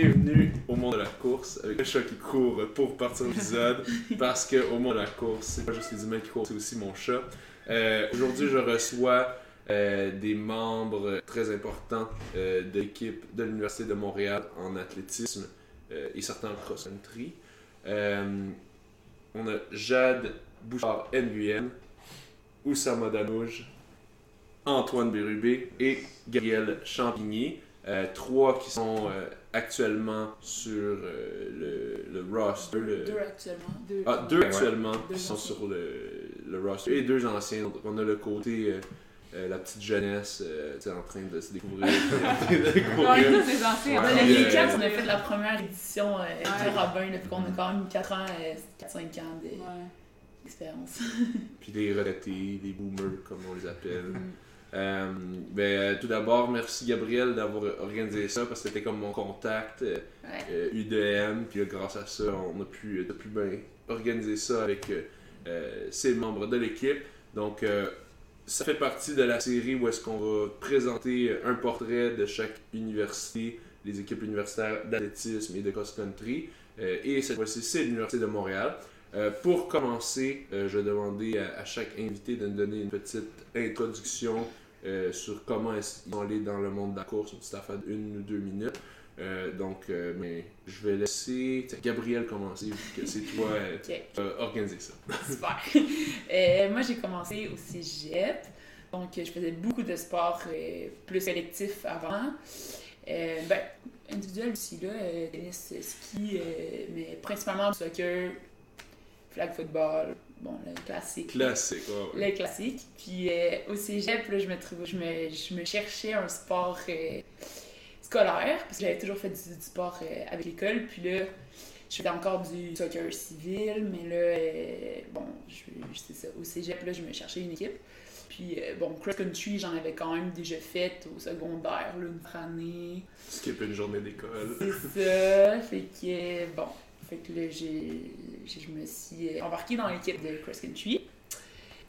bienvenue au monde de la course avec le chat qui court pour partir l'épisode parce que au monde de la course, c'est pas juste les humains qui courent, c'est aussi mon chat. Euh, Aujourd'hui, je reçois euh, des membres très importants euh, de l'équipe de l'Université de Montréal en athlétisme euh, et certains en cross-country. On a Jade Bouchard Nguyen, Oussama Danouj, Antoine Bérubé et Gabriel Champigny. Euh, trois qui sont euh, actuellement sur euh, le, le roster. le- Deux actuellement. Deux. Ah, deux Ouais. actuellement Deux qui sont anciens. sur le, le roster. Et deux anciens. Donc, on a le côté, euh, euh, la petite jeunesse, euh, en train de se découvrir. de découvrir. Ouais, anciens. Ouais. Euh, on a fait la première édition euh, Ouais. du Robin, là, puis qu'on a quand même 4 ans, 4-5 ans de- Ouais. d'expérience. Puis les retraités, les boomers, comme on les appelle. Euh, ben, euh, tout d'abord, merci Gabriel d'avoir organisé ça parce que c'était comme mon contact euh, Ouais. euh, UDM. Puis grâce à ça, on a pu, on a pu bien organiser ça avec ces membres de l'équipe. Donc, ça fait partie de la série où est-ce qu'on va présenter un portrait de chaque université, les équipes universitaires d'athlétisme et de cross-country. Et cette fois-ci, c'est l'Université de Montréal. Euh, pour commencer, euh, je vais demander à, à chaque invité de nous donner une petite introduction euh, sur comment qu'ils sont allés dans le monde de la course, une petite affaire d'une ou deux minutes. Donc, mais je vais laisser Gabriel commencer, vu que c'est toi euh, Ok. qui as organisé ça. Super. Moi, j'ai commencé au cégep. Donc, je faisais beaucoup de sports plus collectifs avant. Euh, ben, individuel aussi, là, euh, tennis, ski, euh, mais principalement du soccer, flag football, bon, le classique. Classique, ouais, ouais. Le classique. Puis euh, au cégep, là, je, me je, me, je me cherchais un sport euh, scolaire, parce que j'avais toujours fait du, du sport euh, avec l'école. Puis là, je faisais encore du soccer civil, mais là, bon, je, je- c'est ça. Au cégep, là, je me cherchais une équipe. Puis, bon, cross-country, j'en avais quand même déjà fait au secondaire, là, une année. Skip une journée d'école. C'est ça. Fait que, bon, fait que là, j'ai, je me suis euh, embarquée dans l'équipe de cross country.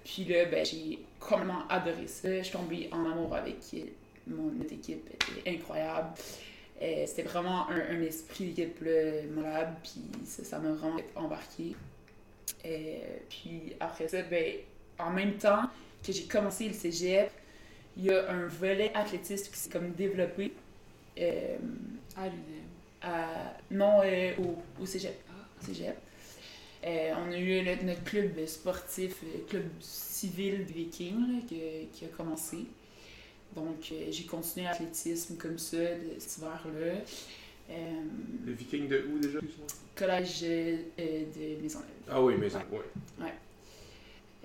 Puis là, ben, j'ai complètement adoré ça. Je suis tombée en amour avec euh, mon notre équipe. Était incroyable. Euh, c'était vraiment un, un esprit d'équipe malade. Puis ça, ça m'a vraiment embarqué. Euh, puis après ça, ben, en même temps que j'ai commencé le cégep, il y a un volet athlétisme qui s'est comme développé. Euh, À l'UDM. À- non, euh, au, au cégep. Au cégep. Euh, on a eu le- notre club sportif, euh, club civil Viking, là, que- qui a commencé. Donc, euh, j'ai continué l'athlétisme comme ça de cet hiver-là. Les Vikings de où déjà? Collège de Maisonneuve. Ah oui, mais ça, ouais.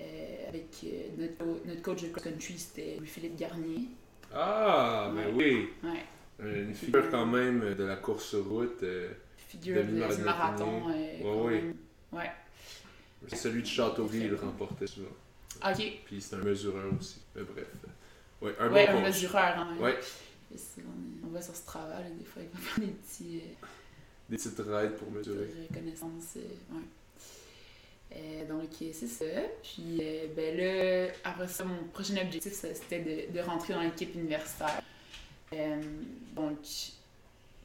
Euh, avec euh, notre, notre coach de cross-country, c'était Louis-Philippe Garnier. Ah, mais Ouais. oui. Ouais. Euh, Une figure quand même de la course route. euh, Figure du marathon. euh, ouais. même. Ouais. c'est celui de Châteauguay, il remportait souvent. Ok. Puis c'est un mesureur aussi. Mais bref. Ouais, un ouais, bon un coach. mesureur. Hein, Ouais, On, va sur ce travail, des fois, il va faire des petits euh, des petites raids pour mesurer. reconnaissances. euh, ouais. Euh, donc, euh, c'est ça. Puis, euh, ben là, après ça, mon prochain objectif, c'était de, de rentrer dans l'équipe universitaire. Euh, donc,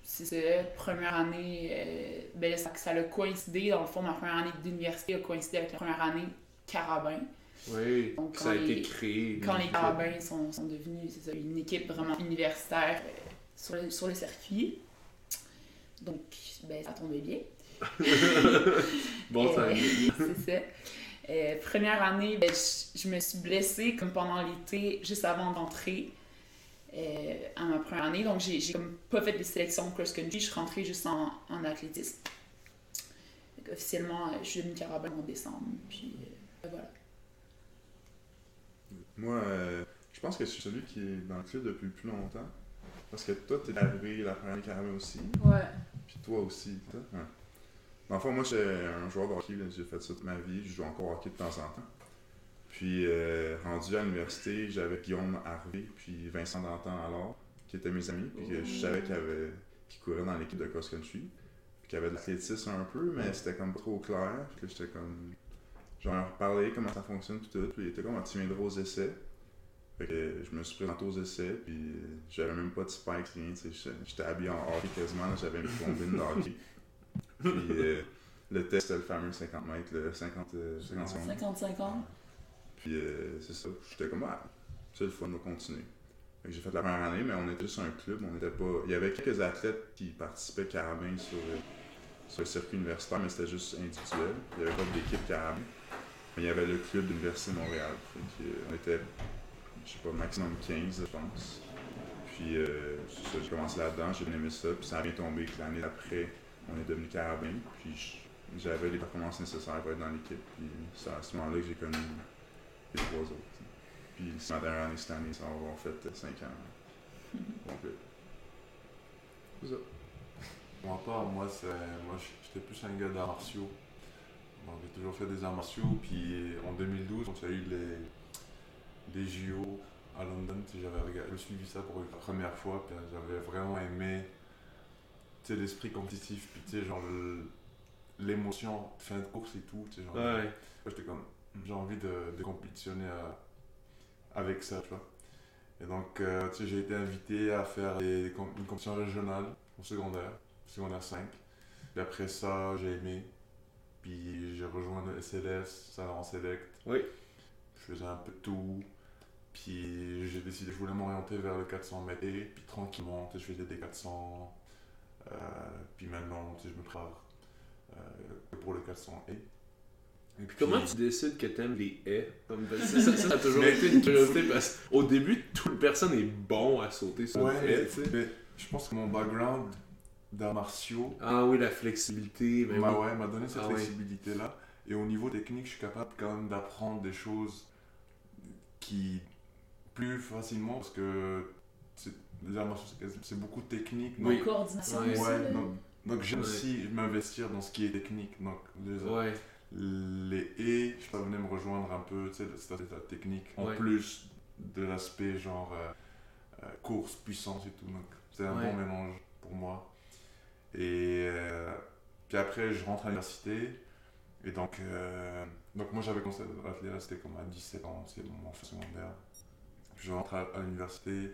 c'est ça. Première année, euh, ben ça, ça a coïncidé. Dans le fond, ma première année d'université a coïncidé avec la première année carabin. Oui, Donc, ça a été créé. quand les carabins sont, sont devenus ça, une équipe vraiment universitaire euh, sur, le, sur le circuit. Donc, ben, ça tombait bien. Bon Euh, timing. c'est ça. Euh, première année, ben, je me suis blessée comme pendant l'été, juste avant d'entrer euh, à ma première année. Donc, j'ai j'ai comme pas fait de sélection cross-country. Je suis rentrée juste en, en athlétisme. Donc, officiellement, euh, je suis devenue carabin en décembre. Puis, euh, voilà. Moi, euh, je pense que je suis celui qui est dans le club depuis le plus longtemps. Parce que toi, t'es arrivé la première année carabin aussi. Ouais. Puis toi aussi. toi. Ouais. Dans le fond, moi, j'étais un joueur de hockey. là. J'ai fait ça toute ma vie. Je joue encore au hockey de temps en temps. Puis, euh, rendu à l'université, j'avais Guillaume Harvey, puis Vincent Dantan alors, qui étaient mes amis. Puis que je savais qu'ils qu'ils couraient dans l'équipe de cross-country. Puis qu'il y avait de l'athlétisme un peu, mais c'était comme pas trop clair. Puis que j'étais comme. J'en ai reparlé comment ça fonctionne, puis tout. Puis il était comme, tu viendras aux essais. Fait que je me suis présenté aux essais, puis j'avais même pas de spikes, rien. tu sais, J'étais habillé en hockey quasiment, là, j'avais une combine de hockey. Puis euh, le test, c'était le fameux 50 mètres, le 50, euh, 50 secondes. 50-50. Puis euh, c'est ça. J'étais comme, ah, c'est le fun, continuer. J'ai fait la première année, mais on était juste un club. On pas... Il y avait quelques athlètes qui participaient carabin sur, euh, sur le circuit universitaire, mais c'était juste individuel. Il y avait pas d'équipe carabin. Mais il y avait le club de l'Université de Montréal. Euh, on était, je sais pas, maximum 15, je pense. Puis euh, j'ai commencé là-dedans, j'ai bien aimé ça. Puis ça a bien tombé que l'année d'après, on est devenu carabin. Puis j'avais les performances nécessaires pour être dans l'équipe. Puis c'est à ce moment-là que j'ai connu les trois autres. Puis c'est ma dernière année cette année, ça va avoir fait 5 ans. complet. C'est ça. Pour ma part, moi, c'est, moi j'étais plus un gars d'arts martiaux. Donc, j'ai toujours fait des arts martiaux. Puis en 2012, quand il y a eu les, les JO à London, j'avais regardé- suivi ça pour la première fois. Puis j'avais vraiment aimé l'esprit compétitif. Puis tu sais, genre l'émotion, fin de course et tout. Genre, Ouais. J'étais comme, j'ai envie de, de compétitionner à- avec ça, tu vois. Et donc, euh, tu sais, j'ai été invité à faire des, des com- une compétition régionale au secondaire, secondaire 5. Puis après ça, j'ai aimé. Puis j'ai rejoint le SLS, Saint-Laurent Select. Oui. Je faisais un peu tout. Puis j'ai décidé, je voulais m'orienter vers le 400 mètres. Et puis tranquillement, je faisais des 400. euh, puis maintenant, je me prépare euh, pour le 400 et. Et puis, Comment tu décides que t'aimes les haies? Comme, ça, ça, ça a toujours été une curiosité parce qu'au début, toute personne est bon à sauter sur Ouais, une haie, tu sais. mais je pense que mon background d'arts martiaux Ah oui, la flexibilité, ben m'a oui. ouais, m'a donné cette Ah flexibilité-là. Et au niveau technique, je suis capable quand même d'apprendre des choses qui plus facilement parce que les arts martiaux, c'est beaucoup de technique. donc- Oui. Coordination Ouais. aussi. Donc, donc j'aime Ouais. aussi m'investir dans ce qui est technique. Donc les, Ouais, les haies, je venir me rejoindre un peu, tu sais, c'est la technique, en Ouais. plus de l'aspect genre euh, euh, course, puissance et tout. Donc c'est un Ouais. bon mélange pour moi. Et euh, puis après, je rentre à l'université. Et donc, euh, donc moi j'avais commencé à là, c'était comme à 17 ans, c'est mon enfant secondaire. Puis je rentre à, à l'université,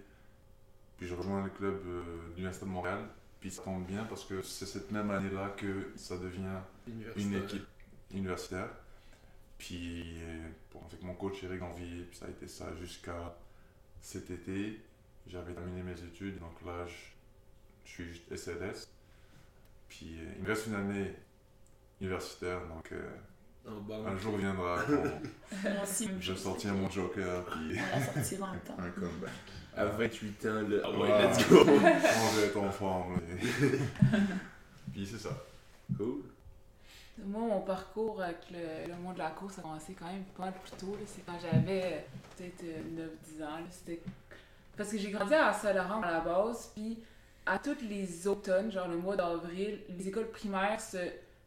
puis je rejoins le club de l'Université de Montréal. Puis ça tombe bien parce que c'est cette même année-là que ça devient une équipe universitaire. Puis bon, avec mon coach Eric Ganvier, puis ça a été ça jusqu'à cet été. J'avais terminé mes études, donc là je, je suis juste SLS. Puis euh, il me reste une année universitaire, donc euh, En banque. un jour viendra quand je sortirai mon joker, puis On la sortira en même temps. Un comeback. À 28 ans, là. Ah ouais, Ah. let's go. on va être en forme. et- puis c'est ça. Cool. Moi, mon parcours avec le, le monde de la course a commencé quand même pas mal plus tôt. là. C'est quand j'avais euh, peut-être euh, 9-10 ans. là. C'était... Parce que j'ai grandi à Saint-Laurent à la base, puis à tous les automnes, genre le mois d'avril, les écoles primaires se,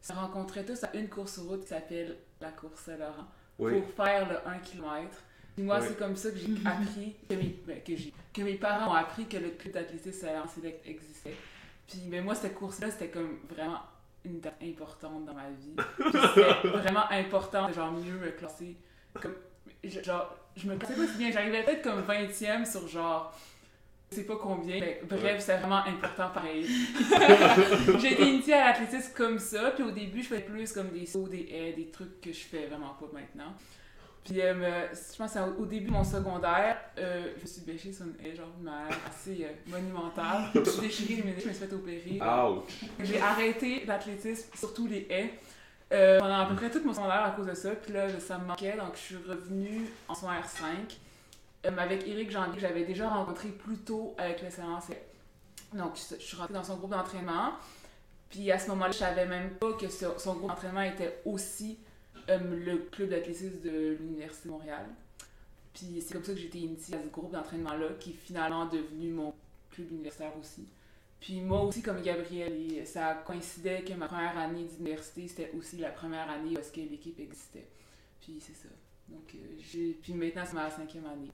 se rencontraient tous à une course route qui s'appelle la course Saint-Laurent Oui. pour faire le 1 km. Puis moi, Oui. c'est comme ça que j'ai appris, que mes, ben, que, que mes parents ont appris que le club d'athlétisme Saint-Laurent Select existait. Puis mais moi, cette course-là, c'était comme vraiment une date importante dans ma vie. C'était vraiment important de genre mieux me classer. Comme, je- genre, je me classais pas si bien, j'arrivais peut-être comme 20e sur genre, je sais pas combien, mais bref, c'était vraiment important pareil. J'ai été initiée à l'athlétisme comme ça, puis au début, je faisais plus comme des sauts, des haies, des trucs que je fais vraiment pas maintenant. Puis euh, je pense qu'au au début de mon secondaire, euh, je me suis bêchée sur une haie, genre une assez euh, monumentale. Je me suis déchirée je me suis fait opérer. J'ai arrêté l'athlétisme, surtout les haies, pendant à peu près tout mon secondaire à cause de ça. Puis là, ça me manquait, donc je suis revenue en secondaire 5. Euh, avec Eric Janvier, que j'avais déjà rencontré plus tôt avec le CNC. Donc, je, je suis rentrée dans son groupe d'entraînement. Puis à ce moment-là, je savais même pas que ce- son groupe d'entraînement était aussi le club d'athlétisme de l'Université de Montréal. Puis c'est comme ça que j'ai été initiée à ce groupe d'entraînement-là, qui est finalement devenu mon club universitaire aussi. Puis moi aussi, comme Gabriel, ça coïncidait que ma première année d'université, c'était aussi la première année est-ce que l'équipe existait. Puis c'est ça. Donc, euh. Puis maintenant, c'est ma cinquième année.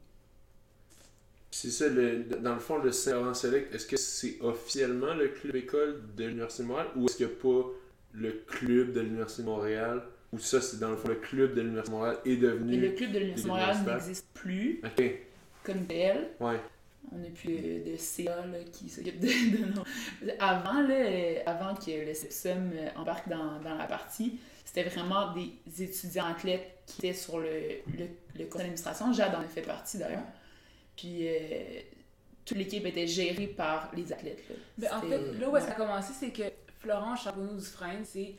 C'est ça, dans le fond, le Saint-Laurent Select, est-ce que c'est officiellement le club école de l'Université de Montréal ou est-ce qu'il n'y a pas le club de l'Université de Montréal ou ça, c'est dans le fond, le club de l'Université de Montréal est Et devenu. le club de l'Université de Montréal n'existe plus. Ok. comme. Ouais. On n'a plus de, de CA là, qui s'occupe de, de nos... Avant, là, avant que le Sepsum euh, embarque dans, dans la partie, c'était vraiment des étudiants athlètes qui étaient sur le, le, le conseil d'administration. Jade en a fait partie d'ailleurs. Puis euh, toute l'équipe était gérée par les athlètes. Là. Ben, en fait, là où ça a commencé, c'est que Florence Charbonneau Dufresne, c'est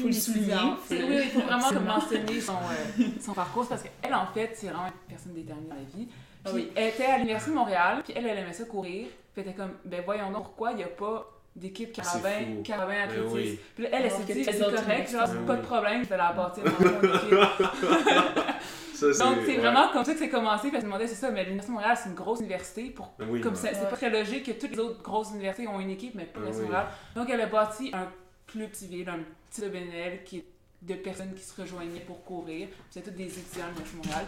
Faut le souligner. Oui, il faut vraiment comme mentionner son, euh, son parcours parce qu'elle, en fait, c'est vraiment une personne déterminée dans la vie. Ah Puis oui. elle était à l'Université de Montréal, puis elle, elle aimait ça courir. Puis elle était comme, ben voyons donc, pourquoi il n'y a pas d'équipe carabin, carabin Ben athlétisme? oui. Puis là, elle, elle s'est que dit, c'est correct, genre, universités. pas de problème, je vais la bâtir dans mon équipe. Ça, Donc, c'est ouais. vraiment comme ça que c'est commencé. Puis elle se demandait, c'est ça, mais l'Université de Montréal, c'est une grosse université. Pour... Oui, Comme ouais. c'est Ouais. pas très logique que toutes les autres grosses universités ont une équipe, mais pas Ah l'Université de oui. Montréal. Donc, elle a bâti un club civil, un petit BNL qui est de personnes qui se rejoignaient pour courir. C'est toutes des étudiants de Montréal.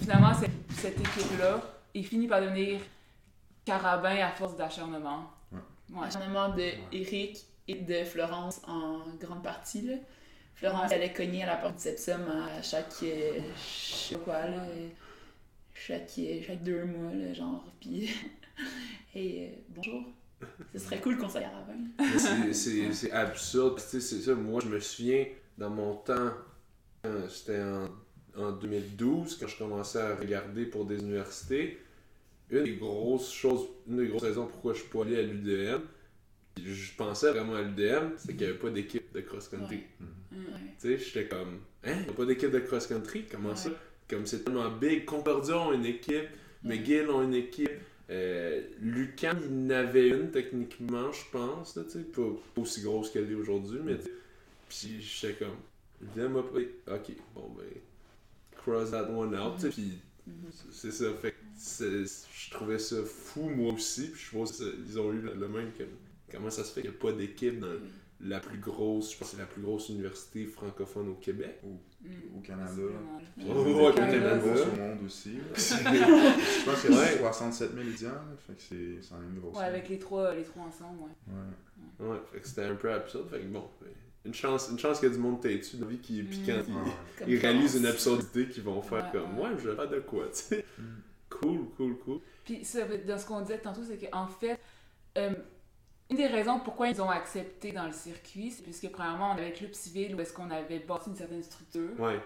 Finalement, cette, cette équipe-là est finie par devenir carabin à force d'acharnement. Ouais. Ouais. Acharnement de Eric et de Florence en grande partie. Là. Florence, elle est cognée à la porte du Sepsum à chaque. euh, je sais pas quoi, là. Chaque, euh, chaque deux mois, là, genre. Puis. hey, euh, bonjour. Ce serait cool qu'on Ravin. Mais c'est- absurde. Tu sais, c'est ça. Moi, je me souviens, dans mon temps, euh, c'était en, en 2012, quand je commençais à regarder pour des universités, une des grosses choses, une des grosses raisons pourquoi je suis pas allé à l'UDM, je pensais vraiment à l'UDM, c'est qu'il n'y avait pas d'équipe de cross-country. Ouais. Tu sais, j'étais comme, hein, il n'y a pas d'équipe de cross-country? Comment ça? Comme c'est tellement big. Concordia ont une équipe, McGill ont une équipe. Euh, Lucan, il en avait une techniquement, je pense, là, tu sais, pas, pas aussi grosse qu'elle est aujourd'hui, mais puis j'étais comme, viens m'a. Ok, bon ben, cross that one out, puis Mhm. c'est ça, fait je trouvais ça fou moi aussi, puis je pense qu'ils ont eu le, même que. Comment ça se fait qu'il n'y a pas d'équipe dans la plus grosse, je pense que c'est la plus grosse université francophone au Québec. Mm. Au Canada. C'est Puis, Oh, il y a ouais, des Canada. au monde aussi. Je pense qu'il y a Ouais. 67 000 étudiants, fait que c'est c'est quand même gros. Ouais, avec les trois, les trois ensemble, ouais. Ouais. Ouais, fait que c'était un peu absurde, fait que bon, ben, une chance, une chance qu'il y a du monde têtu dans la vie qui, puis quand Mm. ils- Ouais. Comme ils, réalisent une absurdité qu'ils vont faire Ouais, comme, ouais. ouais, je vais faire de quoi, tu sais. Mm. Cool, cool, cool. Puis ça, dans ce qu'on disait tantôt, c'est qu'en fait, euh, une des raisons pourquoi ils ont accepté dans le circuit, c'est puisque premièrement, on avait le club civil où est-ce qu'on avait bâti une certaine structure, Ouais,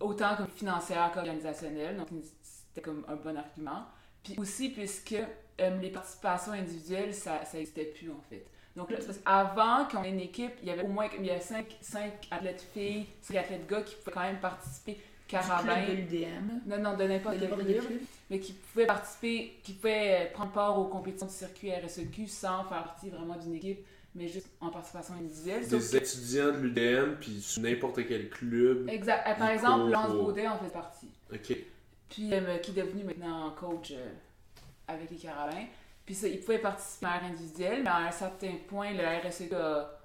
autant comme financière qu'organisationnelle, donc c'était comme un bon argument. Puis aussi puisque euh, les participations individuelles, ça n'existait plus en fait. Donc là, c'est parce qu'avant qu'on ait une équipe, il y avait au moins il y a 5, athlètes filles, 5 athlètes gars qui pouvaient quand même participer Du club carabin. de l'UDM. Non, non, de n'importe De quel n'importe quel club club. Mais qui pouvaient participer, qui pouvaient euh, prendre part aux compétitions du circuit RSEQ sans faire partie vraiment d'une équipe, mais juste en participation individuelle. Des étudiants de l'UDM, puis sur n'importe quel club. Exact. Euh, Par Ils exemple, Lance Baudet en fait partie. Ok. Puis euh, qui est devenu maintenant coach euh, avec les Carabins. Puis ça, il pouvait participer à l'air individuel, mais à un certain point, le RSEQ a,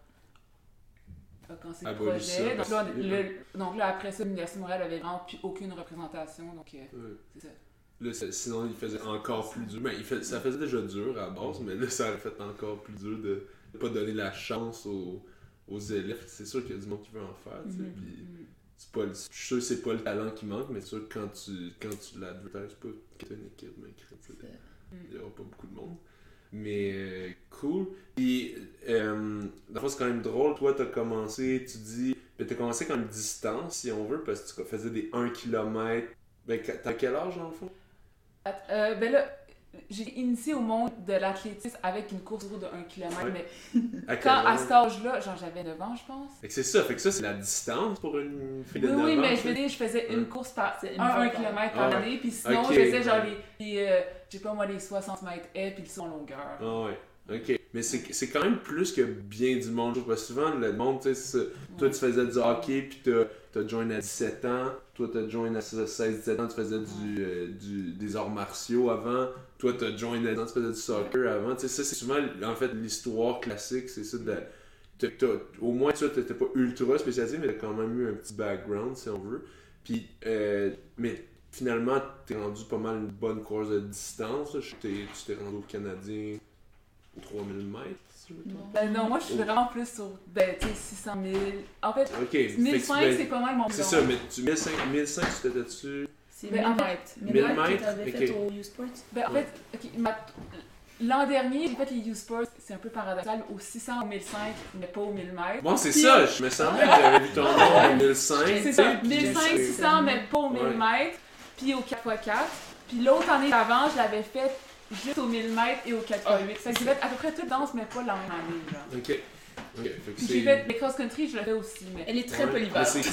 a cancellé le projet. ça, donc, là, que- le- donc là, après ça, l'Université de Montréal avait vraiment plus aucune représentation. Donc, euh, Ouais. c'est ça. Là, sinon, il faisait encore plus dur. Ben, il fait, ça faisait déjà dur à la base, mais là, ça aurait fait encore plus dur de ne pas donner la chance aux, aux élèves. C'est sûr qu'il y a du monde qui veut en faire, tu Mhm. pas le- je suis sûr que c'est pas le talent qui manque, mais c'est sûr que quand tu, quand tu l'advertises pas que une équipe, tu sais, il y aura pas beaucoup de monde. Mais euh, cool. Puis, euh, c'est quand même drôle. Toi, t'as commencé, tu dis, ben, t'as commencé comme distance, si on veut, parce que tu faisais des 1 km. Ben, t'as quel âge, dans le fond? Euh, ben là, j'ai initié au monde de l'athlétisme avec une course de 1 km, Ouais. mais À quand à âge? cet âge-là, genre j'avais 9 ans, je pense. Fait que c'est ça, fait que ça, c'est la distance pour une fille de Oui, 9 oui, ans, mais je veux dire, je faisais une course par C'est 1 une fois km par- Ah année, puis sinon je faisais genre les, les, euh, je sais pas moi, les 60 mètres haies, puis le en longueur. Ah ouais. Ok. Mais c'est c'est quand même plus que bien du monde. Je que souvent, le monde, tu sais. Toi, tu faisais du hockey, puis t'as t'as joint à 17 ans. Toi, t'as joint à 16-17 ans, tu faisais du, euh, du, des arts martiaux avant. Toi, t'as joint à 17 ans, tu faisais du soccer avant. Tu sais, ça, c'est souvent, en fait, l'histoire classique, c'est ça. De, au moins, tu vois, t'étais pas ultra spécialisé, mais t'as quand même eu un petit background, si on veut. Puis, euh, mais finalement, t'es rendu pas mal une bonne course de distance. Tu t'es rendu au Canadien aux 3000 mètres, si je me trompe. Ben non, moi je suis Oh. vraiment plus sur, ben tu sais, 600 000. En fait, Ok. fait que 1005 ben, c'est pas mal mon C'est bilan. ça, mais tu 1005, 1005 tu t'étais dessus. C'est Mais en Midnight. Midnight, Midnight que t'avais fait ok. au U-Sports. Ben, en fait, ok, ma- l'an dernier, j'ai fait les U-Sports, c'est un peu paradoxal, au 600 au 1005, mais pas au 1000 mètres. Bon, c'est Puis- ça, je me semblais que j'avais vu ton nom en 2005. C'est ça, sais, puis 1500, c'est- 600, mais pas au 1000 Ouais. mètres, puis au 4x4. Puis l'autre année d'avant, je l'avais fait juste au 1000 mètres et au 4x8. Fait que j'ai fait à peu près toute danse, mais pas la même année. Genre. Ok. Ok, fait que Puis c'est- j'ai fait les cross-country, je le fais aussi, mais. Elle est très Ouais. polyvalente. C'est-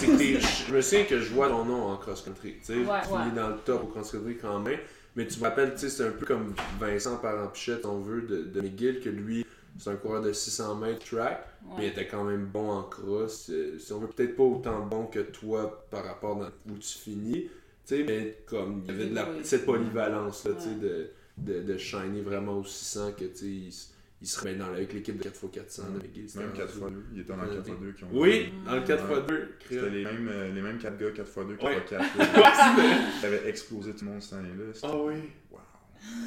Je me souviens que je vois ton nom en cross-country. Tu sais, Ouais, tu ouais. es dans le top au cross-country quand même. Mais tu me rappelles, tu sais, c'est un peu comme Vincent Parent-Pichette, on veut, de, de McGill, que lui, c'est un coureur de 600 mètres track, mais il était quand même bon en cross. Euh, Si on veut peut-être pas autant bon que toi par rapport à où tu finis, tu sais, mais comme il y avait de la, cette polyvalence, là, tu sais, de, de, de shiner vraiment au 600 que, tu sais, il, s- il se remet dans, avec l'équipe de 4x400 de McGill. Même rendu- 4x2. Il était dans le 4x2 qui ont Oui, dans le 4x2. Ouais. C'était les mêmes, euh, les mêmes 4 gars, 4x2, Ouais. 4x4. Ça avait explosé tout le monde cette année-là. Ah oui.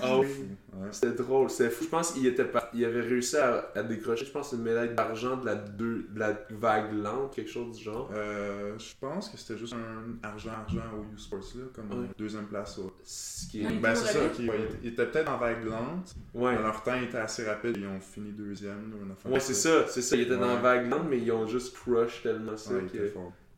Ah oui. Fou. Ouais. C'était drôle, c'était fou. Je pense qu'il était il avait réussi à, à décrocher, je pense, une médaille d'argent de la, deux, de la vague lente, quelque chose du genre. Euh, je pense que c'était juste un argent-argent au U-Sports, là, comme Ouais. deuxième place. au- Ce qui est... Ben, c'est ça, ouais, il était- peut-être en vague lente. Ouais. Dans leur temps, était assez rapide. Ils ont fini deuxième. ou Ouais, c'est ça, c'est ça. Il était dans la vague lente, mais ils ont juste crush tellement ça que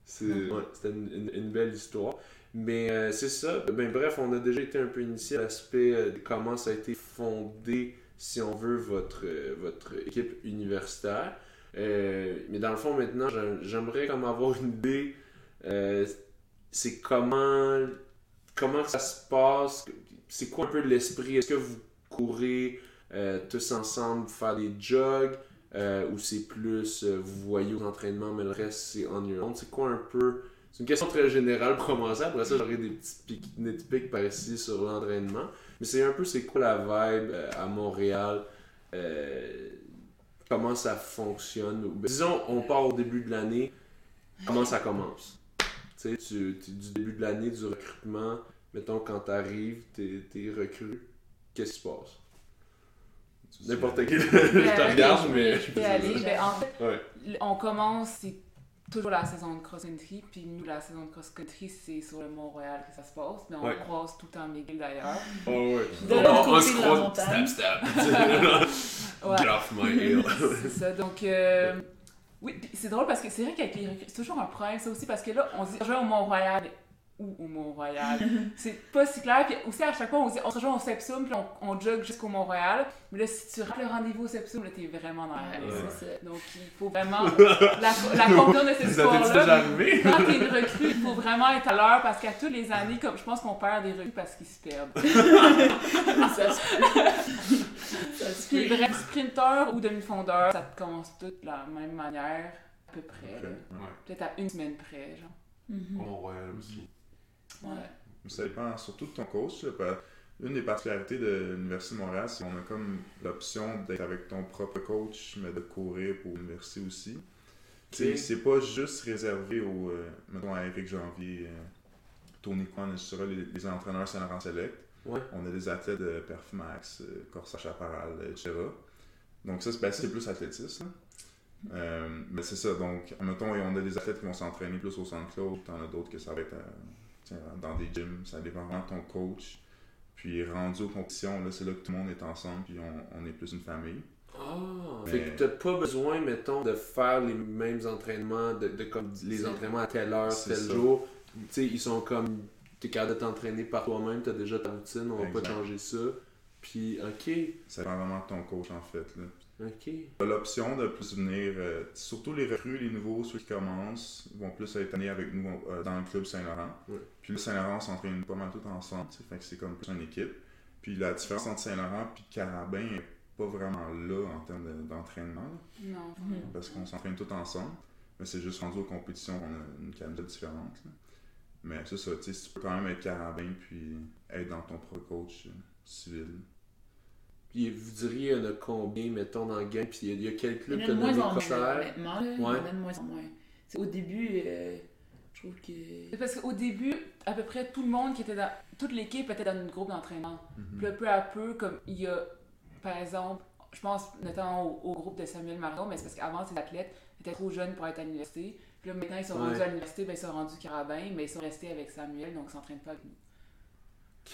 c'était une, une- une belle histoire. Mais euh, c'est ça. Ben, bref, on a déjà été un peu initié à l'aspect euh, de comment ça a été fondé, si on veut, votre, euh, votre équipe universitaire. Mais dans le fond, maintenant, j'ai- j'aimerais comme avoir une idée. c'est comment, comment ça se passe? C'est quoi un peu l'esprit? Est-ce que vous courez tous ensemble faire des jogs? ou c'est plus vous voyez aux entraînements, mais le reste c'est own? C'est quoi un peu c'est une question très générale pour commencer. Après ça, j'aurai des petits pics, nitpicks par ici sur l'entraînement. Mais c'est un peu c'est quoi la vibe euh, à Montréal? euh, comment ça fonctionne? Ben, disons, on part au début de l'année. Comment ça commence? Tu sais, tu, du début de l'année, du recrutement. Mettons, quand t'arrives, t'es, t'es recru. Qu'est-ce qui se passe? N'importe qui. Je te regarde, mais. Je peux aller. Ben, en fait, Ouais. on commence, c'est toujours la saison de cross-country. Puis nous, la saison de cross-country, c'est sur le Mont-Royal que ça se passe. Mais on Ouais. croise tout le temps McGill d'ailleurs. Oh ouais. De On- côté se de la croise, montagne. Stab, stab. Ouais. Get off my hill. c'est ça. Donc, euh, oui, c'est drôle parce que c'est vrai qu'avec les recrues, c'est toujours un problème, ça aussi, parce que là, on se dit, on rejoint au Mont-Royal. Où au Mont-Royal? c'est pas si clair. Puis aussi, à chaque fois, on se dit, on se rejoint au Sepsum, puis on, on jogue jusqu'au Mont-Royal. Mais là, si tu rates le rendez-vous au Sepsum, là, t'es vraiment dans la Ouais. Donc, il faut vraiment la, la de cette histoire-là. Quand t'es une recrue, il faut vraiment être à l'heure parce qu'à toutes les années, comme je pense qu'on perd des recrues parce qu'ils se perdent. ça se Puis bref, sprinter ou demi-fondeur, ça commence tout de la même manière, à peu près. Ouais. Peut-être à une semaine près, genre. Mhm. Mont-Royal aussi. Ouais. Ça dépend surtout de ton coach. là, parce- Une des particularités de l'Université de Montréal, c'est qu'on a comme l'option d'être avec ton propre coach, mais de courir pour l'université aussi. Sais, C'est pas juste réservé au, euh, mettons, à Eric Janvier, euh, Tony Kwan, etc., les, les entraîneurs Saint-Laurent Select. Ouais. On a des athlètes de Perfmax, euh, Corsage Chaparral, etc. Donc ça, c'est ben, c'est plus athlétisme. Euh, mais c'est ça, donc, mettons, on a des athlètes qui vont s'entraîner plus au centre Claude, t'en as d'autres que ça va être euh, tiens, dans des gyms, ça dépend vraiment de ton coach. Puis rendu aux compétitions, là, c'est là que tout le monde est ensemble, puis on, on est plus une famille. Ah, Mais- fait que t'as pas besoin, mettons, de faire les mêmes entraînements, de, de comme les entraînements à telle heure, tel ça. jour. Tu sais, ils sont comme, t'es capable de t'entraîner par toi-même, t'as déjà ta routine, on va pas changer ça. Puis, ok, Ça dépend vraiment de ton coach, en fait. Là. Ok. T'as l'option de plus venir, euh, surtout les recrues, les nouveaux, ceux qui commencent, vont plus être amenés avec nous euh, dans le club Saint-Laurent. Ouais. Puis le Saint-Laurent s'entraîne pas mal tout ensemble, fait que c'est comme plus une équipe. Puis la différence entre Saint-Laurent et Carabin est pas vraiment là en termes de- d'entraînement, Non. Mhm. parce qu'on s'entraîne tout ensemble. Mais c'est juste rendu aux compétitions qu'on a une camisette différente. là. Mais c'est ça, tu sais, si tu peux quand même être Carabin puis être dans ton propre coach euh, civil. Puis vous diriez, il y en a combien, mettons, dans le game, puis il y a- a quel club qui a a de moins nommé en moins, Corsair? honnêtement. là. Il y en Ouais. a de moins en moins. C'est au début, euh, je trouve que... C'est Parce qu'au début, à peu près tout le monde qui était dans. Toute l'équipe était dans une groupe d'entraînement. Puis là, peu à peu, comme il y a, par exemple, je pense notamment au, au groupe de Samuel Marron, mais c'est parce qu'avant, ces athlètes étaient trop jeunes pour être à l'université. Puis là, maintenant, ils sont Ouais. rendus à l'université, ben, ils sont rendus carabins, mais ils sont restés avec Samuel, donc ils s'entraînent pas avec nous.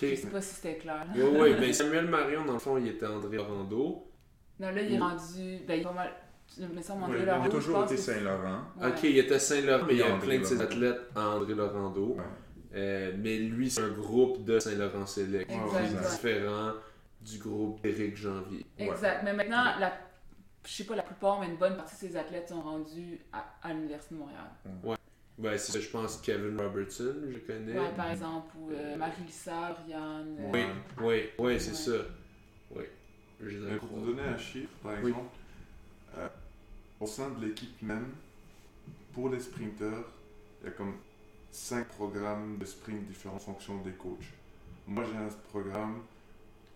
Je sais pas si c'était clair. Oui, oui, mais Samuel Marion, dans le fond, il était André Orlando. Non, là, il est rendu. Ben, il est pas mal. Tu me semble Ouais, André il Laurent, a toujours été Saint-Laurent. Ouais. Ok, il était Saint-Laurent, mais il y a André plein de ses athlètes à André Laurando. Ouais. Euh, mais lui, c'est un groupe de Saint-Laurent Select. Est ouais. différent du groupe d'Éric Janvier. Exact. Mais maintenant, la, je sais pas la plupart, mais une bonne partie de ces athlètes sont rendus à, à l'Université de Montréal. Ben, c'est ça, je pense Kevin Robertson, je connais. Ouais, par exemple, ou euh, Marie-Lisa, Rianne. euh, Oui, oui, oui, c'est Ouais. ça. Oui. Je Mais ai pour vous donner un chiffre, par Oui. exemple, euh, au sein de l'équipe même, pour les sprinteurs, il y a comme 5 programmes de sprint différents en fonction des coachs. Moi j'ai un programme,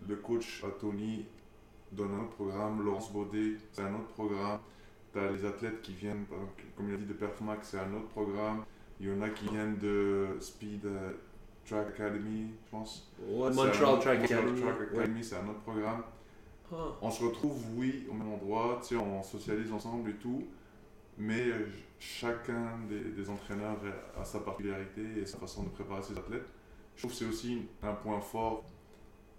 le coach à Tony donne un autre programme, Laurence Baudet c'est un autre programme, tu as les athlètes qui viennent, comme il a dit, de Performax c'est un autre programme, il y en a qui viennent de Speed euh, Track Academy, je pense. Ouais, Montreal autre- Track Montreal Academy. Track ouais. Academy, c'est un autre programme. Ah. On se retrouve, oui, au même endroit, tu sais, on socialise ensemble et tout, mais euh, chacun des, des entraîneurs a sa particularité et sa façon de préparer ses athlètes. Je trouve que c'est aussi un point fort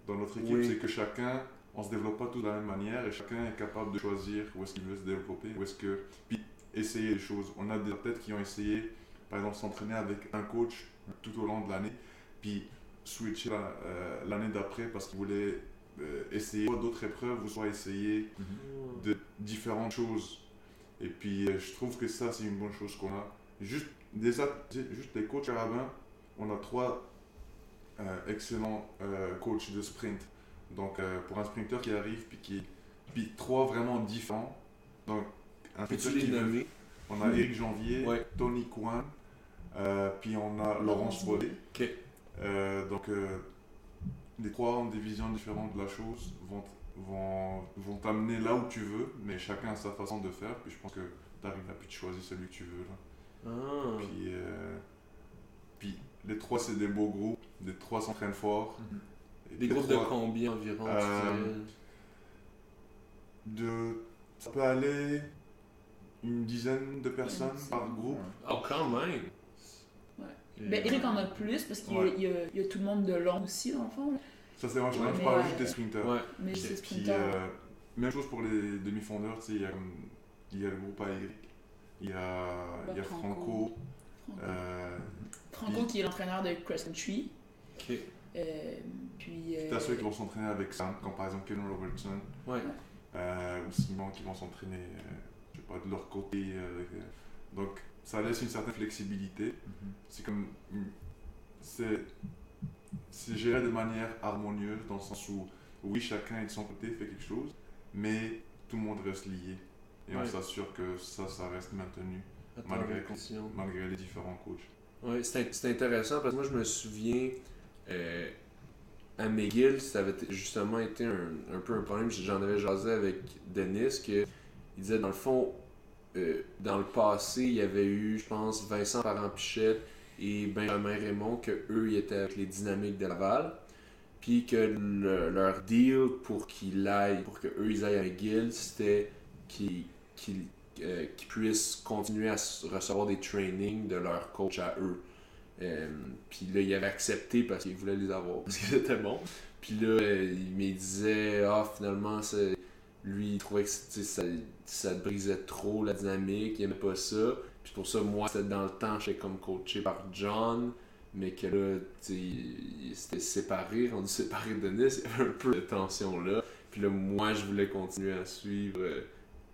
dans notre équipe, Oui. c'est que chacun, on se développe pas tous de la même manière et chacun est capable de choisir où est-ce qu'il veut se développer, où est-ce que. Puis essayer les choses. On a des athlètes qui ont essayé, par exemple, s'entraîner avec un coach tout au long de l'année, puis switcher la- euh, l'année d'après parce qu'ils voulaient euh, essayer soit d'autres épreuves ou soit essayer de différentes choses. Et puis euh, je trouve que ça c'est une bonne chose qu'on a. Juste des, juste des coachs carabins, on a trois excellents coachs de sprint. Donc euh, pour un sprinter qui arrive, puis qui puis trois vraiment différents. Donc un sprinter qui veut- on a Eric Janvier, Ouais. Tony Kwan, euh, puis on a Laurence. Ok. Euh, donc, les trois ont des visions différentes de la chose, vont, vont, vont t'amener là où tu veux, mais chacun a sa façon de faire. Puis je pense que tu arrives à plus de choisir celui que tu veux. Là. Ah. Puis, puis les trois, c'est des beaux groupes, les trois s'entraînent fort. Et Des groupes de combien environ tu Euh, dirais? de, Ça peut aller une dizaine de personnes par groupe. Oh, quand même! Ouais. Et- Ben, Eric en a plus parce qu'il y a- Ouais. il y, a, il y a tout le monde de long aussi, dans le fond. Ça, c'est moi, je, Ouais. je parle ouais. juste des sprinters. Ouais. Mais c'est Puis, sprinter. euh, même chose pour les demi-fondeurs, tu sais, il y a, il y a le groupe à Eric, il y a, il y a Franco. Franco, Franco. euh, Franco qui est l'entraîneur de Country. Ok. Euh, puis. euh, t'as ceux qui vont s'entraîner avec Sam, comme par exemple Kevin Robertson, Ouais. euh, ou Simon qui vont s'entraîner, euh, je sais pas, de leur côté. donc, ça laisse une certaine flexibilité. Mhm. C'est comme. C'est. C'est géré de manière harmonieuse, dans le sens où, oui, chacun est de son côté, fait quelque chose, mais tout le monde reste lié. Et on s'assure que ça, ça reste maintenu, Attends, Malgré malgré les différents coachs. Ouais, c'est int- c'est intéressant parce que moi je me souviens euh, à McGill, ça avait justement été un, peu un problème. J'en avais jasé avec Denis que il disait dans le fond, euh, dans le passé, il y avait eu, je pense, Vincent Parent-Pichette et Benjamin Raymond, que eux ils étaient avec les dynamiques de Laval. Puis que le- leur deal pour qu'ils aillent, pour que ils aillent à McGill, c'était qu'ils euh, puissent continuer à recevoir des trainings de leur coach à eux. Euh, puis là, il avait accepté parce qu'il voulait les avoir, parce qu'ils étaient bons. Puis là, euh, il me disait, ah, finalement, lui, il trouvait que ça, ça brisait trop la dynamique, il aimait pas ça. Puis pour ça, moi, c'était dans le temps, j'étais comme coaché par John, mais que là, il s'était séparé, rendu séparé de Denis, il y avait un peu de tension là. Puis là, moi, je voulais continuer à suivre euh,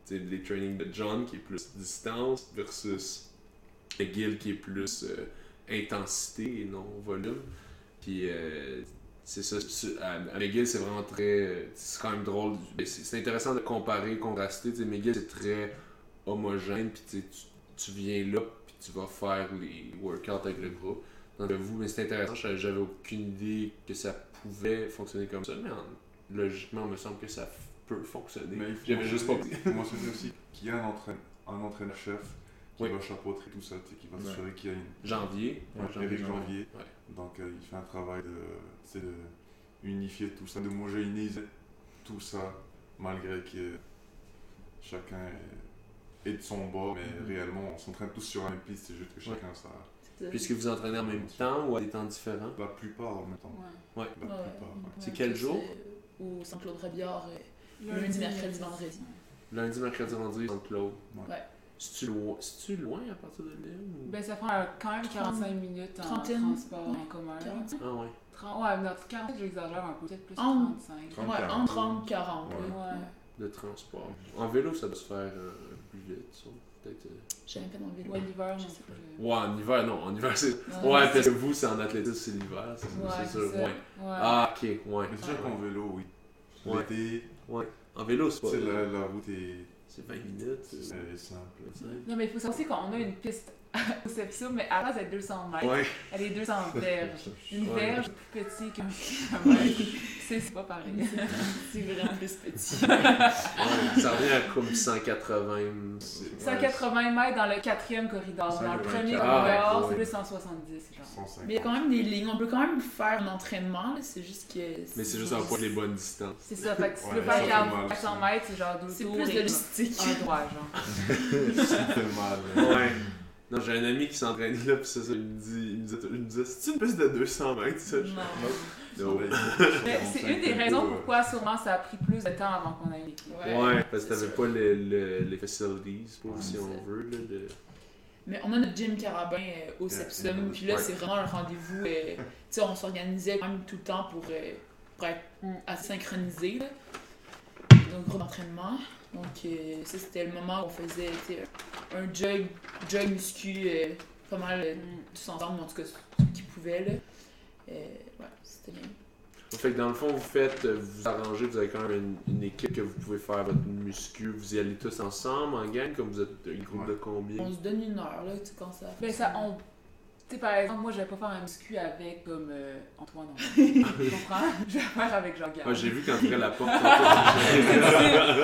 les trainings de John, qui est plus distance, versus McGill, qui est plus intensité et non volume. Puis euh, c'est ça, à, à McGill, c'est vraiment très. C'est quand même drôle. Mais C'est intéressant de comparer, contraster. Tu sais, McGill, c'est très homogène, puis tu, tu viens là, puis tu vas faire les workouts avec le groupe. Donc, vous, mais c'est intéressant, j'avais aucune idée que ça pouvait fonctionner comme ça, mais en- logiquement, il me semble que ça peut fonctionner. J'avais juste pas mentionner aussi qu'il y a un, entraîne- un entraîneur-chef qui va chapeauter tout ça, tu sais, qui va Ouais. s'assurer qu'il y a une Janvier. Ouais, Eric janvier. Janvier. Ouais. Donc euh, il fait un travail de, c'est de unifier tout ça, d'homogénéiser tout ça, malgré que chacun est, est de son bord, mais Mhm. réellement on s'entraîne tous sur la même piste, c'est juste que Ouais. chacun a sa, Puisque vous entraînez en même temps ou à des temps différents? La plupart, mettons. Ouais. Ouais. La Ouais. plupart. ouais. C'est quel ça, jour? Au Saint-Claude Rabillard, euh, lundi, mercredi, vendredi. Lundi, mercredi, vendredi, Saint-Claude. Ouais. C'est-tu loin, c'est-tu loin à partir de là ou- Ben, ça prend euh, quand même 45 minutes en Trentaine, transport ouais. en commun. 45? Ah ouais. 30, ouais, non, 40, j'exagère un peu, peut-être plus En- 35. Trente, Ouais, quarante. entre 30 40. Ouais. Ouais. De transport. En vélo, ça doit se faire euh, plus vite, ça. Peut-être. euh, J'ai jamais fait dans le vélo. Ouais, l'hiver, non Je sais plus. Ouais, en hiver, non. En hiver, c'est. Ouais, Ouais, c'est- parce que vous, c'est en athlétisme, c'est l'hiver, c'est Ouais, c'est c'est sûr. ça. Ouais. Ouais. Ah, ok, ouais. Mais c'est sûr qu'en vélo, oui. Ouais. L'été, Ouais. En vélo, c'est tu pas. sais, la, la route est, C'est 20 minutes. c'est- c'est simple. c'est- Non, mais il faut savoir aussi qu'on a une piste Sepsum, mais à la base, elle est 200 mètres. Ouais. Elle est 200 verges. Une Ouais. verge est plus petite qu'un kilomètre. C'est c'est pas pareil. C'est vraiment plus petit. Ouais, ça revient à comme 180. c'est- 180 mètres dans le quatrième corridor. Dans le 180. premier Ah, corridor, ouais. c'est plus 170. Genre. 150. Mais il y a quand même des lignes. On peut quand même faire un entraînement, là, c'est juste que. Mais c'est juste en poids les bonnes distances. C'est ça, fait que si tu ça faire fait 40 mal, 400 ça. mètres, c'est genre deux C'est plus de logistique. un droit, genre. Ça fait mal. Ouais. Non, j'ai un ami qui s'entraîne là, pis ça, ça, il me dit, il me disait, il me disait, c'est une piste de 200 mètres, ça? Non. Non. C'est une des raisons pourquoi sûrement ça a pris plus de temps avant qu'on ait l'équipe. Ouais, parce que t'avais pas le, le- les facilities pour, Ouais, si on veut, là, de... Mais on a notre gym carabin euh, au Sepsum, puis là, c'est vraiment un rendez-vous. euh, tu sais, on s'organisait quand même tout le temps pour, euh, pour être Mm. assez synchronisé. Là. Donc, gros d'entraînement. Donc, euh, ça, c'était le moment où on faisait un jog, jog muscu, euh, pas mal euh, Mm. tous ensemble, en tout cas, ceux qui pouvaient. Là. Euh, ouais, c'était bien. Fait que dans le fond, vous faites, euh, vous arrangez, vous avez quand même une, une équipe que vous pouvez faire votre muscu, vous y allez tous ensemble, en gang, comme vous êtes une groupe Ouais. de combien? On se donne une heure, là, tu sais, quand ça. Ben ça, on... Tu sais, par exemple, moi, je vais pas faire un muscu avec, comme, euh, Antoine, non. tu comprends? Je vais faire avec Jean-Gab. Ouais, j'ai vu quand ouvrait la porte.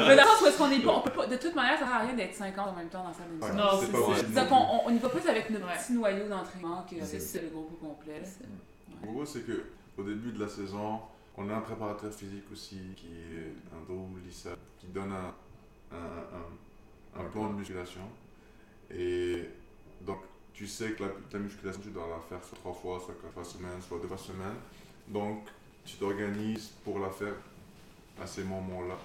Mais où est-ce qu'on est pas, on peut pas, de toute manière, ça sert à rien d'être 50 en même temps dans sa Ouais, salle Non, c'est pas. Donc, on, on, y va plus avec notre Ouais. petit noyau d'entraînement que C'est le groupe au complet. En gros, c'est que au début de la saison, on a un préparateur physique aussi qui est Andrew Lissa qui donne un, un, un, un plan de musculation. Et donc, tu sais que la, ta musculation, tu dois la faire soit trois fois, soit quatre fois semaine, soit deux fois semaine. Donc, tu t'organises pour la faire à ces moments-là.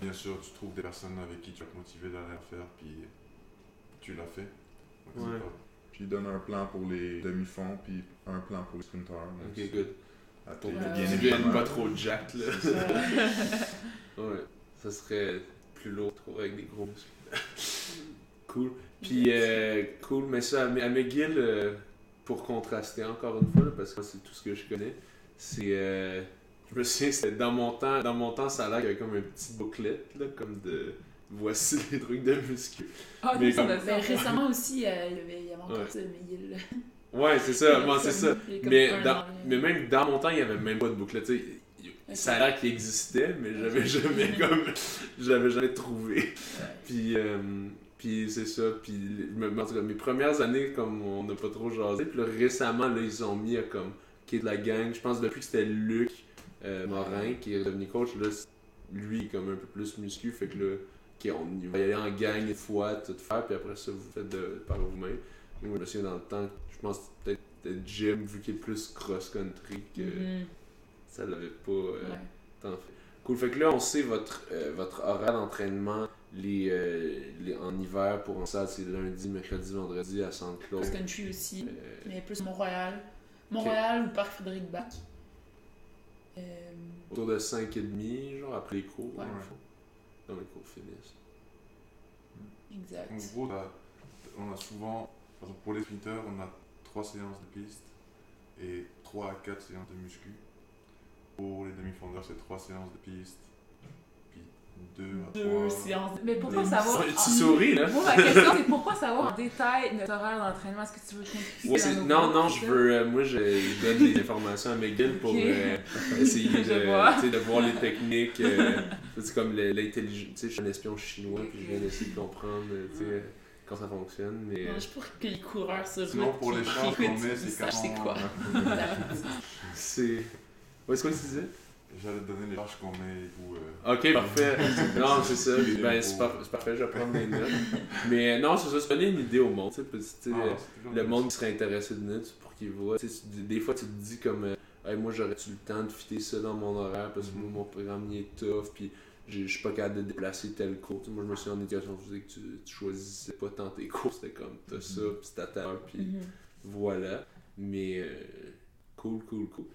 Bien sûr, tu trouves des personnes avec qui tu vas te motiver d'aller la faire, puis tu la fais. Donc, Ouais. pas- Puis il donne un plan pour les demi-fonds, puis un plan pour les sprinters. Ok, c'est good. Pour bien évidemment. pas trop jack, là. ouais, ça serait plus lourd trop avec des gros muscles. cool. Puis, euh, cool, mais ça, à à McGill, euh, pour contraster encore une fois, là, parce que moi, c'est tout ce que je connais, c'est. euh, je me souviens, c'était dans mon temps, dans mon temps, ça a l'air qu'il y avait comme un petit booklet, là, comme de. Voici les trucs de muscu. Ah, Mais ça comme- faire. récemment aussi, euh, il y avait, il y avait encore Ouais. ça, mais il Ouais, c'est ça, bon, c'est ça. Mais, dans, mais même dans mon temps, il n'y avait même pas de tu sais. Ça a l'air qu'il existait, mais j'avais jamais comme. J'avais jamais trouvé. Ouais. Puis, euh, puis c'est ça. Puis en tout cas, mes premières années, comme on n'a pas trop jasé, puis là, récemment, là, ils ont mis à comme qui est de la gang. Je pense depuis que c'était Luc euh, Morin qui est devenu coach, là, lui comme un peu plus muscu, fait que là, ok, on va y aller en gang une fois, tout faire, puis après ça, vous faites de, par vous-même. Moi, je me souviens dans le temps, je pense peut-être Jim, vu qu'il est plus cross-country, que Mhm. ça l'avait pas euh, Ouais. tant fait. Cool, fait que là, on sait votre, euh, votre horaire d'entraînement les, euh, les- en hiver pour en salle, c'est lundi, mercredi, vendredi à Sainte-Claude. Cross country aussi, Euh, mais plus Mont-Royal. Mont-Royal ou Parc Frédéric Bach. Euh, autour de 5h30, genre après les cours, dans Ouais. le fond. Dans les cours finissent. exact. En gros, on a souvent, par exemple, pour les sprinters, on a 3 séances de piste et 3 à 4 séances de muscu. Pour les demi-fondeurs, c'est 3 séances de piste, puis 2 à 3. Deux séances. de- Mais pourquoi savoir. Tu souris, là? Moi, ma question, c'est pourquoi savoir en détail notre horaire d'entraînement? Est-ce que tu veux qu'on Ouais, c'est- non, non, je veux. euh, moi, je, je donne des informations à McGill pour Ok. euh, essayer de, de voir les techniques. euh, c'est comme l'intelligence. Tu sais, je suis un espion chinois, puis je viens d'essayer de comprendre euh, tu sais, quand ça fonctionne. Mais, Non, je pour que les coureurs sur Sinon, pour les qu'on met, c'est sachent c'est 40. quoi? c'est. Ouais, c'est quoi que tu disais? J'allais te donner les charges qu'on met ou. euh, Ok, parfait. non, c'est ça. Les Ben, c'est par- c'est parfait, je vais prendre des notes. Mais non, c'est ça, c'est donner une idée au monde. ah, le monde qui serait intéressé de nous, pour qu'il voit. Tu sais, tu- des fois, tu te dis comme, euh, Hey, moi, j'aurais-tu le temps de fitter ça dans mon horaire parce que moi, mon programme il est tough, puis je suis pas capable de déplacer tel cours. Moi, je me suis en éducation physique, tu, tu choisissais pas tant tes cours, c'était comme, t'as ça, puis à ta puis Mhm. voilà. Mais euh, cool, cool, cool.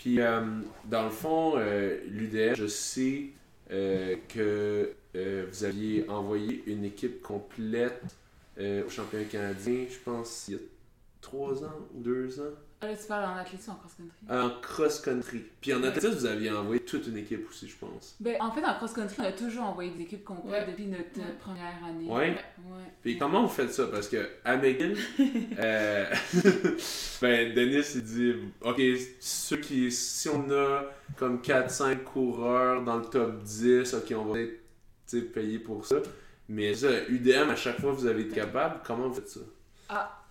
Puis, euh, dans le fond, euh, l'UDM, je sais euh, que euh, vous aviez envoyé une équipe complète au championnat canadien, je pense, il y a trois ans ou deux ans, Là, tu parles en athlétisme en cross-country. en cross-country. Puis en athlétisme, vous aviez envoyé toute une équipe aussi, je pense. Ben, en fait, en cross-country, on a toujours envoyé des équipes complètes Ouais. depuis notre euh, Ouais. première année. Ouais. Ouais. Puis comment vous faites ça? Parce que à McGill, euh, ben Denis il dit Ok, ceux qui. Si on a comme 4-5 coureurs dans le top 10, ok, on va sais, payer pour ça. Mais ça, UDM, à chaque fois vous avez été capable, comment vous faites ça? Ah.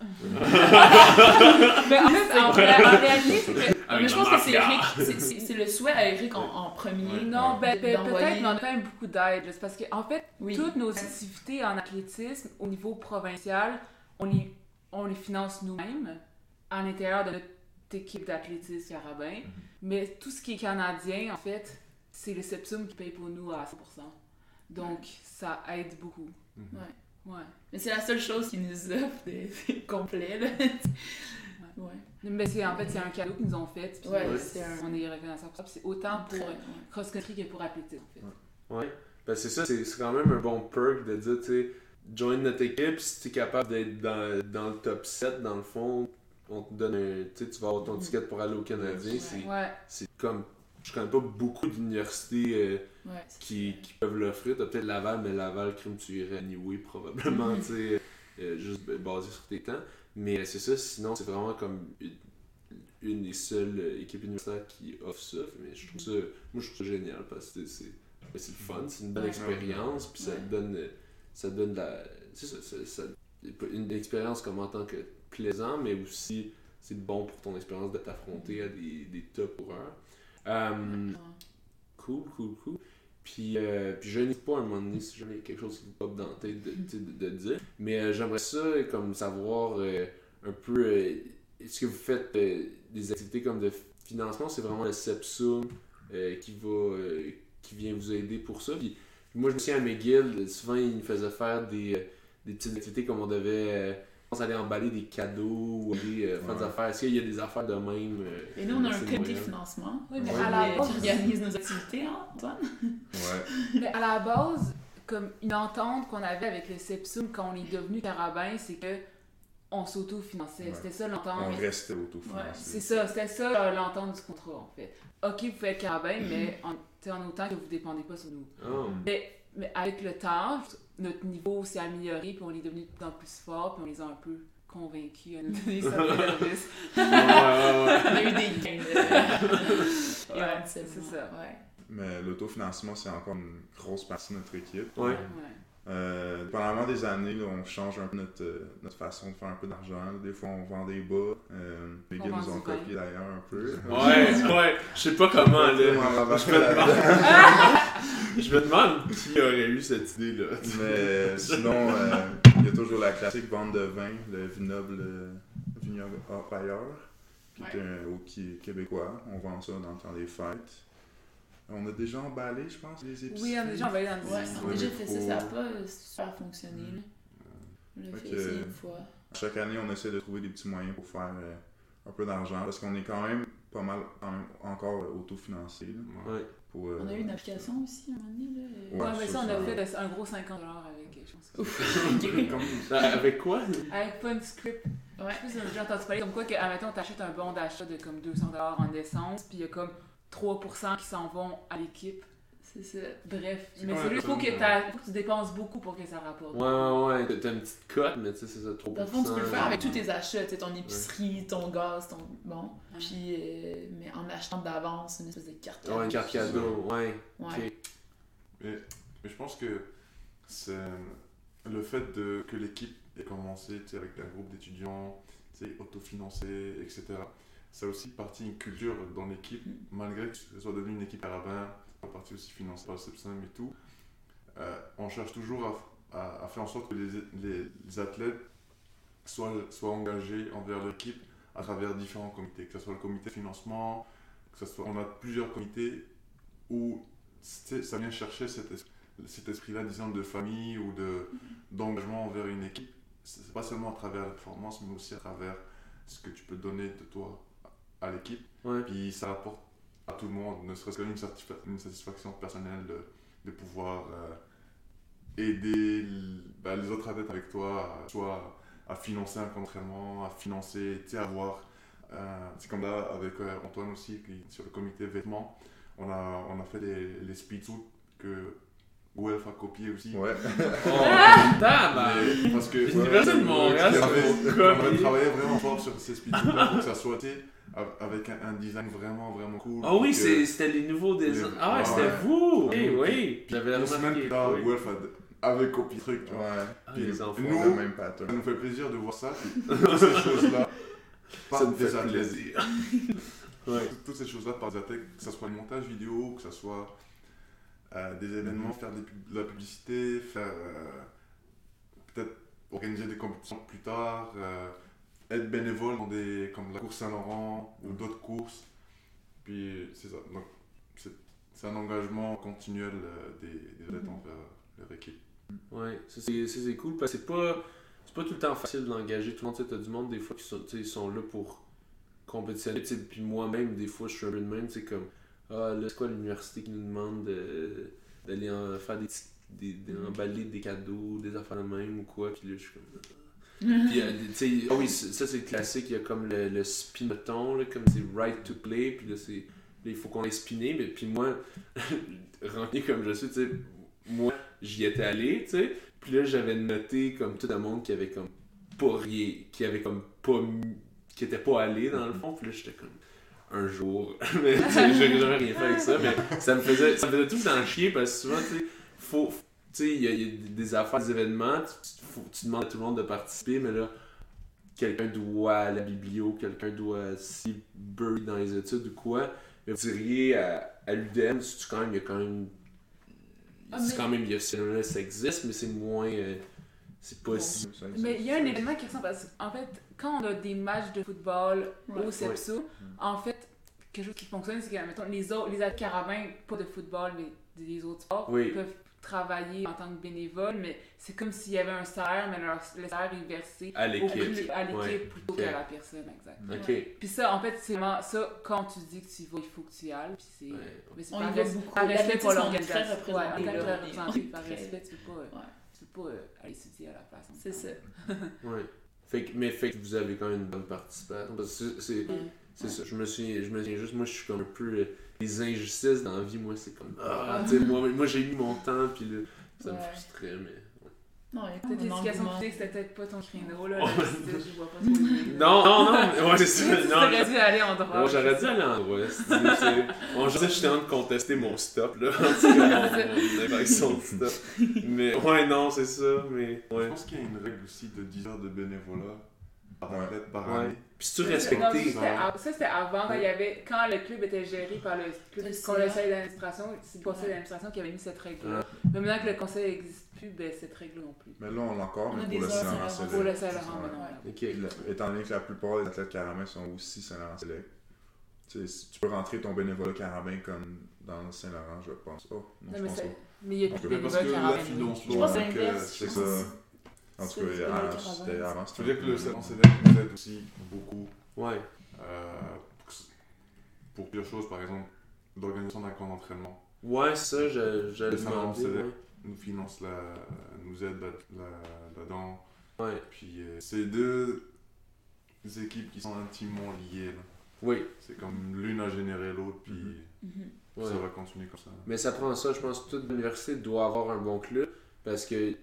Mais en fait, en, réalité, c'est que. Avec mais je pense que c'est. Eric, c'est- c'est c'est le souhait à Eric en, en premier. Non, ben, ben, D'envoyer- peut-être, mais on a quand même beaucoup d'aide. C'est parce que, en fait, Oui. toutes nos activités en athlétisme au niveau provincial, on les, on les finance nous-mêmes à l'intérieur de notre équipe d'athlétisme carabin. Mais tout ce qui est canadien, en fait, c'est le Sepsum qui paye pour nous à 100%. Donc, ça aide beaucoup. Ouais. Mais c'est la seule chose qui nous offre des, complets, là. ouais. Mais c'est en fait, c'est un cadeau qu'ils nous ont fait. puis Ouais, euh, c'est un- on est reconnaissant pour ça. C'est autant pour ouais. cross-country que pour athlétisme, en fait. Ouais. Ben c'est ça, c'est c'est quand même un bon perk de dire, tu sais, join notre équipe, si t'es capable d'être dans, dans le top 7, dans le fond, on te donne un. Tu sais, tu vas avoir ton Mhm. ticket pour aller au Canadien. Ouais. C'est Ouais. c'est comme. Je connais pas beaucoup d'universités euh, Ouais, qui, qui peuvent l'offrir. T'as peut-être Laval, mais Laval, crime, tu irais anyway, probablement, tu sais, euh, juste b- basé sur tes temps. Mais c'est ça, sinon, c'est vraiment comme une, une des seules euh, équipes universitaires qui offre ça. Mais je trouve ça, moi, je trouve ça génial parce que c'est ben, c'est le fun, c'est une bonne expérience, puis ça te donne, euh, ça te donne de la. C'est ça, ça, ça- une expérience comme en tant que plaisant, mais aussi c'est bon pour ton expérience de t'affronter à des, des top coureurs. Euh. Cool, cool, cool. Puis, euh, puis je n'ai pas un moment donné si jamais quelque chose qui vous pop dans la tête de, de, dire. Mais euh, j'aimerais ça comme savoir euh, un peu euh, est-ce que vous faites euh, des activités comme de financement, c'est vraiment le Sepsum euh, qui va euh, qui vient vous aider pour ça. Puis, moi je me souviens à McGill, souvent il nous faisait faire des, euh, des petites activités comme on devait euh, pense aller emballer des cadeaux ou aller euh, faire des Ouais. affaires. Est-ce qu'il y a des affaires de même euh, Et nous, on a un comité financement. Oui, mais Ouais. à la qui base, organise nos activités, hein, Antoine? Ouais. Mais à la base, comme une entente qu'on avait avec le Sepsum quand on est devenu carabin, c'est que on s'auto-finançait. Ouais. C'était ça On l'entente. restait autofinancé. C'est ça, c'était ça euh, l'entente du contrat en fait. Ok, vous pouvez être carabin, mais en, en autant que vous dépendez pas sur nous. Oh. Mais, mais avec le temps, notre niveau s'est amélioré, puis on est devenu de plus en plus fort, puis on les a un peu convaincus à nous donner ouais. On a eu des gains de... Ouais, éventuellement. c'est ça. Ouais. Mais l'autofinancement, c'est encore une grosse partie de notre équipe. Ouais. Ouais. Euh, pendant des années, là, on change un peu notre, euh, notre façon de faire un peu d'argent. Des fois, on vend des bas. Euh, les gars nous ont copié d'ailleurs un peu. Ouais, ouais, je sais pas comment là. Je me demande, je me demande qui aurait eu cette idée-là. Mais sinon, euh, il y a toujours la classique vente de vin, le vignoble euh, vignoble Empire, qui est un hockey québécois. On vend ça dans le temps des fêtes. On a déjà emballé, je pense, les épiceries. Oui, on a déjà envoyé dans le Ouais, on a déjà fait ça, ça n'a pas super fonctionné. On l'a Fait une fois. Chaque année, on essaie de trouver des petits moyens pour faire euh, un peu d'argent parce qu'on est quand même pas mal encore euh, autofinancé. là, Ouais. pour, euh, On a eu une application aussi à un moment donné. Là. Ouais, Ouais, mais ça, ça, on a fait un gros 50$ avec, je pense. Ouf. Avec quoi? Avec Funscript. Ouais. Je sais pas si vous avez déjà entendu parler comme quoi que, admettons, t'achètes un bon d'achat de comme 200$ en essence, puis il y a comme 3% qui s'en vont à l'équipe. C'est ça. Bref, mais c'est juste faut que, faut tu dépenses beaucoup pour que ça rapporte. Ouais, ouais, ouais. T'as- une petite cote, mais tu sais, c'est ça, 3%. Dans le fond, tu peux le faire avec tous tes achats, tu sais, ton épicerie, ton gaz, ton. Bon. Ouais. Puis, euh, mais en achetant d'avance une espèce de carte Ouais, une carte cadeau, ouais. Ouais. Mais, mais je pense que c'est le fait de, que l'équipe ait commencé avec un groupe d'étudiants, tu sais, etc. c'est aussi partie une culture dans l'équipe, malgré que ce soit devenu une équipe carabin, en partie aussi financée par le Sepsim et tout. euh, on cherche toujours à, faire en sorte que les, athlètes soient, engagés envers l'équipe à travers différents comités, que ce soit le comité de financement, que ce soit, on a plusieurs comités où ça vient chercher cet, es- cet esprit-là, disons, de famille ou de, d'engagement envers une équipe. C'est pas seulement à travers la performance, mais aussi à travers ce que tu peux donner de toi à l'équipe. Ouais. Puis ça apporte à tout le monde, ne serait-ce qu'une satisfa- une satisfaction personnelle de, de pouvoir euh, aider bah, les autres athlètes avec toi, à- soit à financer un entraînement, à financer, tu sais, avoir. euh, c'est comme là avec euh, Antoine aussi, qui, sur le comité vêtements, on a, on a fait les, les speed suits que Guelph a copié aussi. Ouais. Oh! Mais parce que L'Université de Montréal, on copier. travaillé vraiment fort sur ces speed suits pour que ça soit avec un, un design vraiment vraiment cool. Ah oui, c'était les nouveaux designs. Ah ouais, c'était vous! Oui, Oui, oui. oui. J'avais Une semaine plus tard, oui. A- avait copié le truc. vois. Ouais. Ah, Puis les enfants. nous, Le même Ça pattern. nous fait plaisir de voir ça. puis toutes ces choses-là, Ça des fait athlètes. plaisir. ouais. Toutes- ces choses-là par des que ce soit le montage vidéo, que ce soit euh, des événements, faire de la publicité, faire euh, peut-être organiser des compétitions plus tard, euh, être bénévole dans des comme la course Saint-Laurent ou d'autres courses. Puis c'est ça. Donc c'est un engagement continuel euh, des, des athlètes envers leur équipe. Ouais, c'est cool parce que c'est pas c'est pas tout le temps facile d'engager tout le monde, tu t'as du monde des fois qui sont, sont là pour compétitionner, puis moi-même des fois je suis un peu de même, c'est comme ah là c'est quoi l'université qui nous demande de- d'aller en- faire des des, des- emballer des cadeaux, des affaires de même ou quoi, puis là je suis comme puis euh, tu ah oui ça c'est classique, il y a comme le, le spinoton là, comme c'est right to play, puis là c'est il faut qu'on ait spiné, mais puis moi rempli comme je suis, tu sais moi j'y étais allé, tu sais. Puis là, j'avais noté comme tout le monde qui avait comme pas rien, qui avait comme pas. qui était pas allé dans le fond. Puis là, j'étais comme un jour. mais j'aurais jamais rien fait avec ça. Mais ça me faisait, ça me faisait tout le chier parce que souvent, tu sais, faut. Tu sais, il y, a- il y a des affaires, des événements, tu, faut- tu demandes à tout le monde de participer, mais là, quelqu'un doit à la biblio, quelqu'un doit s'y bury dans les études ou quoi. Mais vous diriez à, à l'UDM, c'est quand même, il y a quand même Ah, mais- quand même, il y a ça, ça existe, mais c'est moins. euh, c'est pas Bon. si. Mais il y a un événement qui ressemble parce qu'en fait, quand on a des matchs de football Ouais. au CEPSO, en fait, quelque chose qui fonctionne, c'est que mettons, les autres, les carabins, pas de football, mais des autres sports, Oui. peuvent travailler en tant que bénévoles, mais c'est comme s'il y avait un salaire, mais leur, le salaire est versé À au l'équipe. plus- à l'équipe Ouais. plutôt Ok. qu'à la personne, exact. Ok. Puis ça, en fait, c'est vraiment ça, quand tu dis que tu y vas, il faut que tu y ailles, puis c'est... Ouais. Mais c'est On par, res- beaucoup. par respect pour l'organisation. Ouais, représenté. Par respect, tu peux pas, euh, Ouais. tu peux pas euh, aller étudier à la place. C'est ça. Ouais. Fait que, mais fait que vous avez quand même une bonne participation. Parce que c'est, c'est, ça. Je me souviens, je me souviens juste, moi je suis comme un peu. Les injustices dans la vie, moi c'est comme. Ah, tu sais, moi, moi j'ai mis mon temps, puis là, ça me Ouais. frustrait, mais. Non, il y a Peut-être un l'éducation engouement. physique, c'était peut-être pas ton créneau, là. Ouais. Je vois pas trop. Non, non, non, mais- ouais, c'est ça. Non, aurais dû aller en droit. J'aurais dû aller en droit. c'est- je sais que j'étais en train de contester mon stop, là. En tout cas, mon, mon infraction de stop. Mais, ouais, non, c'est ça, mais. Je Ouais. pense qu'il y a une règle aussi de 10 heures de bénévolat par Ouais. athlète par Ouais. année. Puis non, respecté? Ça, c'était avant, quand, il y avait, quand le club était géré par le, conseil d'administration. C'est le conseil d'administration qui avait mis cette règle-là. Ouais. Mais maintenant que le conseil n'existe plus, ben, cette règle non plus. Mais là, on l'a encore, mais pour le Saint-Laurent. Select. Pour le Saint-Laurent, Étant donné que la plupart des athlètes carabins sont aussi Saint-Laurent Select, tu peux rentrer ton bénévolat carabin comme dans le Saint-Laurent, je pense. Oh, non, Non, je mais, pense c'est- pas. mais il y a Parce plus que- de parce bénévoles que. Je pense c'est l'inverse. En tout cas, c'était avant. Je veux dire que le Salon Select nous aide aussi beaucoup Ouais. euh, pour, plusieurs choses, par exemple l'organisation d'un camp d'entraînement. Ouais, ça, je- j'allais Le. Ouais. Nous finance la, nous aide là- là- là-dedans. Ouais. Puis euh, c'est deux équipes qui sont intimement liées. là. Oui. C'est comme l'une a généré l'autre, puis Mhm. Ouais. ça va continuer comme ça. Mais ça prend ça, je pense que toute université doit avoir un bon club parce que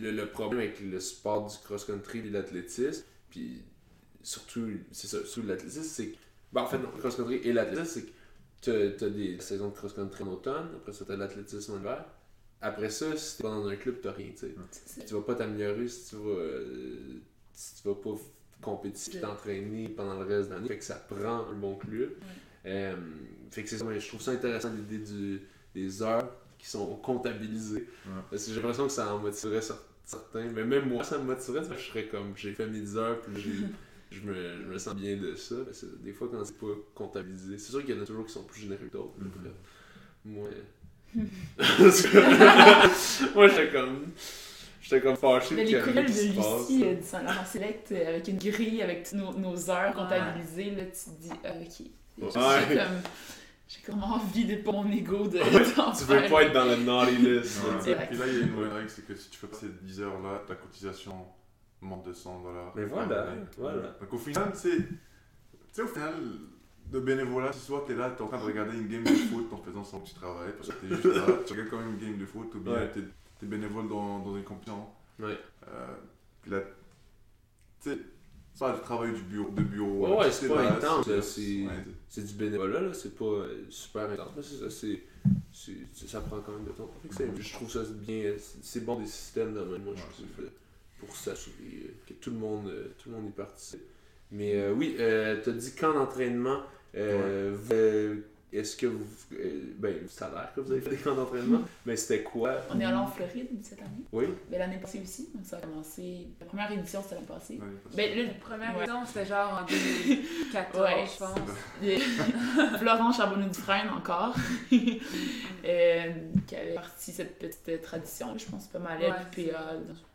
le, le problème avec le sport du cross-country et de l'athlétisme, puis surtout, c'est ça, surtout l'athlétisme, c'est que. ben, en fait, non, le cross-country et l'athlétisme, c'est que t'as- t'as des saisons de cross-country en automne, après ça, t'as de l'athlétisme en hiver. Après ça, si t'es pas dans un club, t'as rien, tu sais. Tu vas pas t'améliorer si tu vas. euh, si tu vas pas compétitif, t'entraîner pendant le reste de l'année. Fait que ça prend un bon club. Euh, fait que c'est ça, je trouve ça intéressant l'idée du, des heures qui sont comptabilisées. Ouais. Parce que j'ai l'impression que ça en motiverait cer- certains. Mais même moi, ça me motiverait, parce que je serais comme, j'ai fait mes 10 heures, puis j'ai- je me, je me sens bien de ça. Parce que des fois, quand c'est pas comptabilisé, c'est sûr qu'il y en a toujours qui sont plus généreux que d'autres. mais bref. Moi. Que- moi, j'étais comme. J'étais comme fâché. Mais les courriels de. Lucie euh, du Saint-Laurent Select euh, avec une grille avec toutes nos, nos heures comptabilisées, là, tu te dis, ah, ok. Ouais. comme, j'ai comme envie de pas mon ego de. Tu veux pas être dans le naughty list. Ouais. là. Là, il y a une nouvelle règle, c'est que si tu fais pas ces 10 heures-là, ta cotisation monte de 100 dollars. Mais voilà, voilà. Donc au final, c'est. Tu sais, au final, de bénévolat, c'est soit t'es là, t'es en train de regarder une game de foot en faisant son petit travail, parce que t'es juste là, tu regardes quand même une game de foot, ou bien Ouais. t'es t'es bénévole dans, dans une compétition. Ouais. Euh, puis là, tu sais, c'est pas le travail du bureau, de bureau. Ouais, là, ouais, tu c'est pas là, intense, là, c'est- ouais, du bénévolat, là, c'est pas euh, super intense, mais ça, ça prend quand même de temps. Je trouve ça bien, c'est- bon des systèmes de même, moi, je Ouais, trouve pour s'assurer euh, que tout le monde, euh, tout le monde y participe. Mais euh, oui, euh, t'as dit camp d'entraînement, euh, euh, est-ce que vous, euh, ben, ça a l'air que vous avez fait des camps d'entraînement, mais c'était quoi? On est allé en Floride cette année. Oui? Mais l'année passée aussi. Donc ça a commencé. La première édition, c'était l'année passée. que- Ben, là, La première Ouais. édition, c'était genre en 2014, Ouais. je pense. le- Florent Charbonneau-Dufresne encore, euh, qui avait parti cette petite tradition. Je pense pas mal elle, Ouais, puis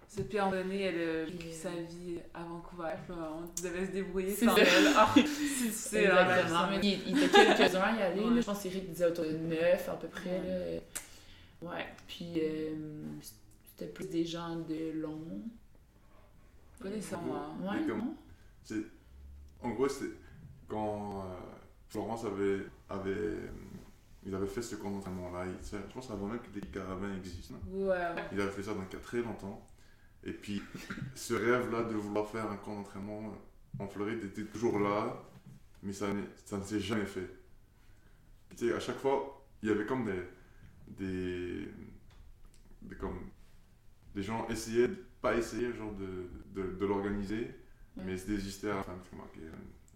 PA. C'est puis à un moment donné, elle euh, sa vie à Vancouver. on devait se débrouiller C'est sans ça. elle. Ah, c'est hein, Exactement. Mais il, il était quelques-uns à y aller. Ouais. là. Je pense qu'Éric disait autour de 9 à peu près. Là. Ouais. Puis euh, c'était plus des gens de long. Pas nécessairement. Ouais, comme-? C'est- En gros, c'est quand euh, Florence avait, avait, euh, ils avaient fait ce camp tu sais, je pense avant même que les caravans existent. Ouais, ouais. Il avait fait ça donc il y a très longtemps. Et puis, ce rêve-là de vouloir faire un camp d'entraînement en Floride était toujours là, mais ça, ça ne s'est jamais fait. Tu sais, à chaque fois, il y avait comme des. des, des comme, des gens essayaient, de- pas essayer, genre de, de, de l'organiser, Ouais. mais se désistaient à la fin.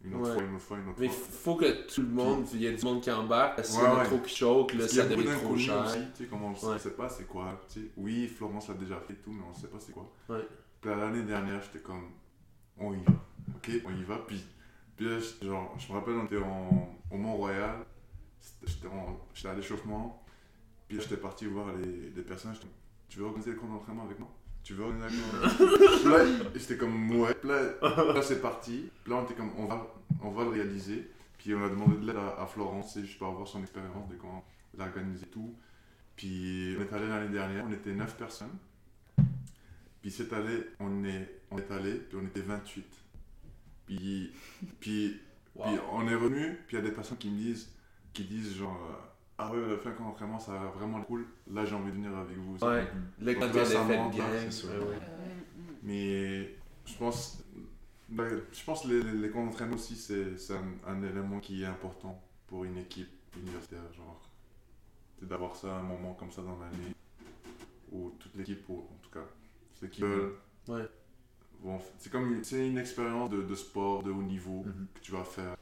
Une autre Ouais. fois, une autre fois, une autre Mais fois. faut que tout le monde, il y ait du monde qui embarque, parce qu'il y en a trop qui choquent, là, ça devient trop cher. aussi, tu sais, comme on ne sait pas c'est quoi. tu sais. Oui, Florence l'a déjà fait et tout, mais on ne sait pas c'est quoi. Ouais. Puis l'année dernière, j'étais comme, on y va, ok, on y va. Puis, puis là, genre, je me rappelle, on était en, au Mont-Royal, j'étais en- j'étais à l'échauffement, puis là, j'étais parti voir les, les personnes, tu veux organiser le camp d'entraînement avec moi? Tu veux? D'entraînement Puis là, j'étais comme, ouais. Là, là, c'est parti. Là, on était comme, on va, on va le réaliser. Puis on a demandé de l'aide à, à Florence, et je peux avoir son expérience de comment l'organiser tout. Puis on est allé l'année dernière, on était 9 personnes. Puis cette année, on est, on est allé, puis on était 28. Puis, puis, Wow. puis on est revenu, puis il y a des personnes qui me disent, qui disent genre, ah ouais, le fait qu'en entraînement, ça a l'air vraiment cool, là j'ai envie de venir avec vous. Ouais. Là, quand là, ça l'effet monte, de là, gang, c'est sûr. ouais, ouais. Mais je pense, ben, je pense que les, les, les camps d'entraînement aussi, c'est c'est un, un élément qui est important pour une équipe universitaire. Genre, c'est d'avoir ça, un moment comme ça dans l'année, où toute l'équipe, ou en tout cas, ceux qui veulent, Ouais. vont c'est comme une- c'est une expérience de, de sport de haut niveau Mhm. que tu vas faire,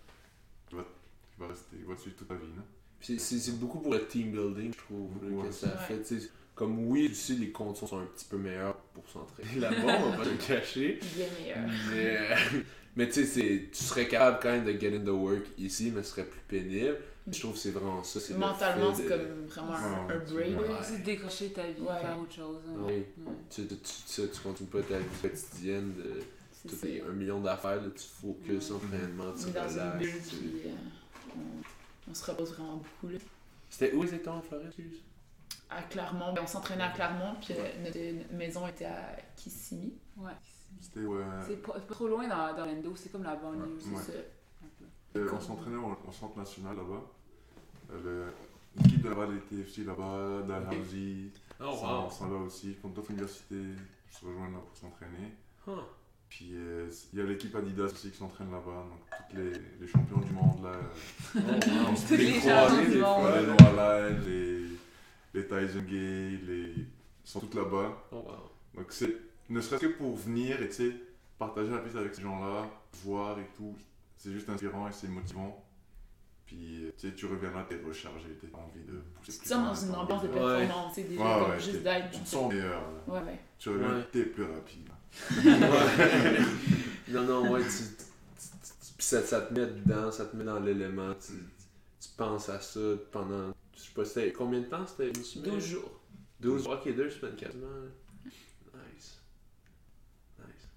qui va, qui va rester, qui va te suivre toute ta vie. non? C'est- beaucoup pour le team building, je trouve, Ouais. que ça Ouais. fait. tu sais, Comme oui, aussi, les conditions sont un petit peu meilleures pour s'entraîner là-bas, on va pas le cacher. Bien meilleur. Mais, euh, mais tu sais, c'est- tu serais capable quand même de get in the work ici, mais ce serait plus pénible. Je trouve que c'est vraiment ça. Mentalement, c'est de- comme vraiment un, Ouais, un break. Ouais. C'est décrocher ta vie, Ouais. faire autre chose. hein. Oui. Ouais. Tu, tu, tu, tu, tu continues pas ta vie quotidienne de est un million d'affaires, tu te focuses, Ouais. entraînement, On tu est dans une relaxes. On, on se repose vraiment beaucoup. Là. C'était où exactement en Floride? À Clermont, ben, on s'entraînait à Clermont, puis euh, notre, maison était à Kissimmee. Ouais. C'était ouais, C'est pas, pas trop loin dans, dans l'Endo, c'est comme la banlieue. C'est Ouais. ça. Euh, on s'entraînait au, au centre national là-bas. Euh, L'équipe de Laval était aussi là-bas, Dalhousie. Oh, wow! sont là aussi. Pour d'autres universités se rejoignent là pour s'entraîner. Huh. Puis euh, il y a l'équipe Adidas aussi qui s'entraîne là-bas. Donc tous les, les champions du monde là. Oh, wow. Tous les Les champions du monde. fois, les. Noala, les, les Tyson Gay, les... ils sont tous là-bas. Oh, wow. Donc c'est ne serait-ce que pour venir et tu sais, partager la piste avec ces gens-là, voir et tout, c'est juste inspirant et c'est motivant. Puis euh, tu reviens là, t'es rechargé, t'as envie de pousser Tu te sens dans une ambiance de performance, c'est déjà Ouais, comme ouais, juste d'être. Tu te sens meilleur. Ouais, ouais. Tu reviens, Ouais. t'es plus rapide. Ouais. non, non, ouais, tu, tu- tu- puis ça, ça te met dedans, ça te met dans l'élément. Tu, tu penses à ça pendant. Je sais pas, c'était combien de temps c'était une semaine? 12 jours. 12 Ok, deux semaines quasiment. Nice. Nice.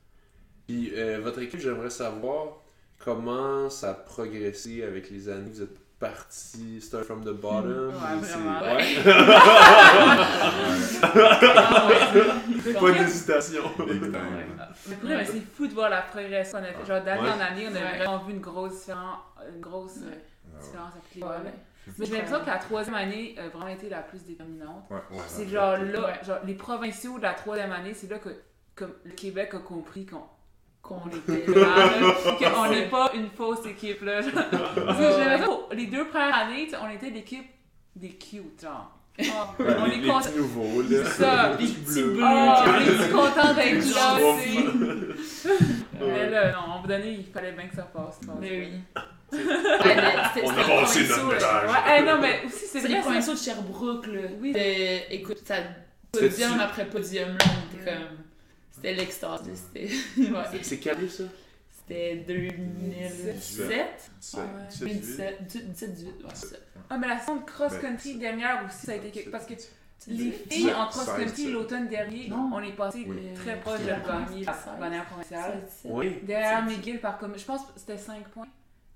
Puis, euh, votre équipe, j'aimerais savoir comment ça a progressé avec les années. Vous êtes parti, start from the bottom. Ouais, vraiment. Ouais. Pas d'hésitation. Mais c'est fou de voir la progression qu'on a fait. Genre, d'année Ouais. en année, on a Ouais. vraiment vu une grosse différence, une grosse euh, différence avec les Ouais. Mais j'ai l'impression que la troisième année a vraiment été la plus déterminante. Ouais, ouais. C'est genre là, genre les provinciaux de la troisième année, c'est là que comme le Québec a compris qu'on Qu'on on était là, qu'on n'est pas une fausse équipe là. que les deux premières années, on était l'équipe des cute, genre. On les, est les content. petits nouveaux, là. C'est ça, les les petits petits bleus. bleus. On est contents d'être là. Mais là, non, donné, il fallait bien que ça passe. Mais oui. On a les passé provinciaux, notre là. ménage. Ouais, non, mais aussi, c'est C'est vrai. les de Sherbrooke, là. Oui. C'était- Écoute, ça C'était- podium après podium, là, on était comme... C'était l'extase, là, c'était... Ouais. C'est- quel livre, ça? C'était 2017? Ouais. 2017, 17, 18, ouais, c'est ça. Ah, mais la saison de cross-country dernière aussi, ça a été quelque... Parce que les filles en cross-country l'automne dernier, Non. on est passé Oui. très proche de gagner la 16. dernière provinciale. 17, Oui. Derrière McGill, par comme... Je pense que c'était 5 points.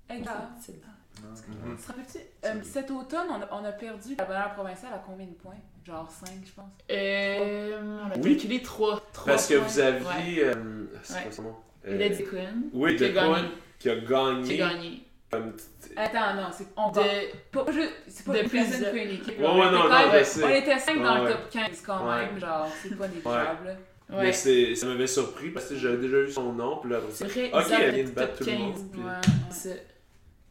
Exact. 17. Mhm. Tu te rappelles-tu, euh, cet automne, on a, on a perdu la dernière provinciale à combien de points? Genre 5, je pense. Euh, on a Oui. calculé 3. Parce que vous aviez. euh, c'est Ouais. quoi son nom Euh, Lady Quinn, Oui, qui a de gagné. Qui a gagné. qui a gagné. Comme... Attends, non, c'est... On De... va... Pas, je- c'est pas de une personne plusieurs- qui a une équipe. Ouais, on ouais, était non, non, même- je sais. On était 5 dans Ouais, le ouais. top 15 quand Ouais. même, genre, c'est pas négligeable. Mais Ouais. c'est- ça m'avait surpris parce que j'avais déjà eu son nom. Puis là, C'est vrai, Ok, elle vient de battre top tout le 15. monde. Puis- Ouais.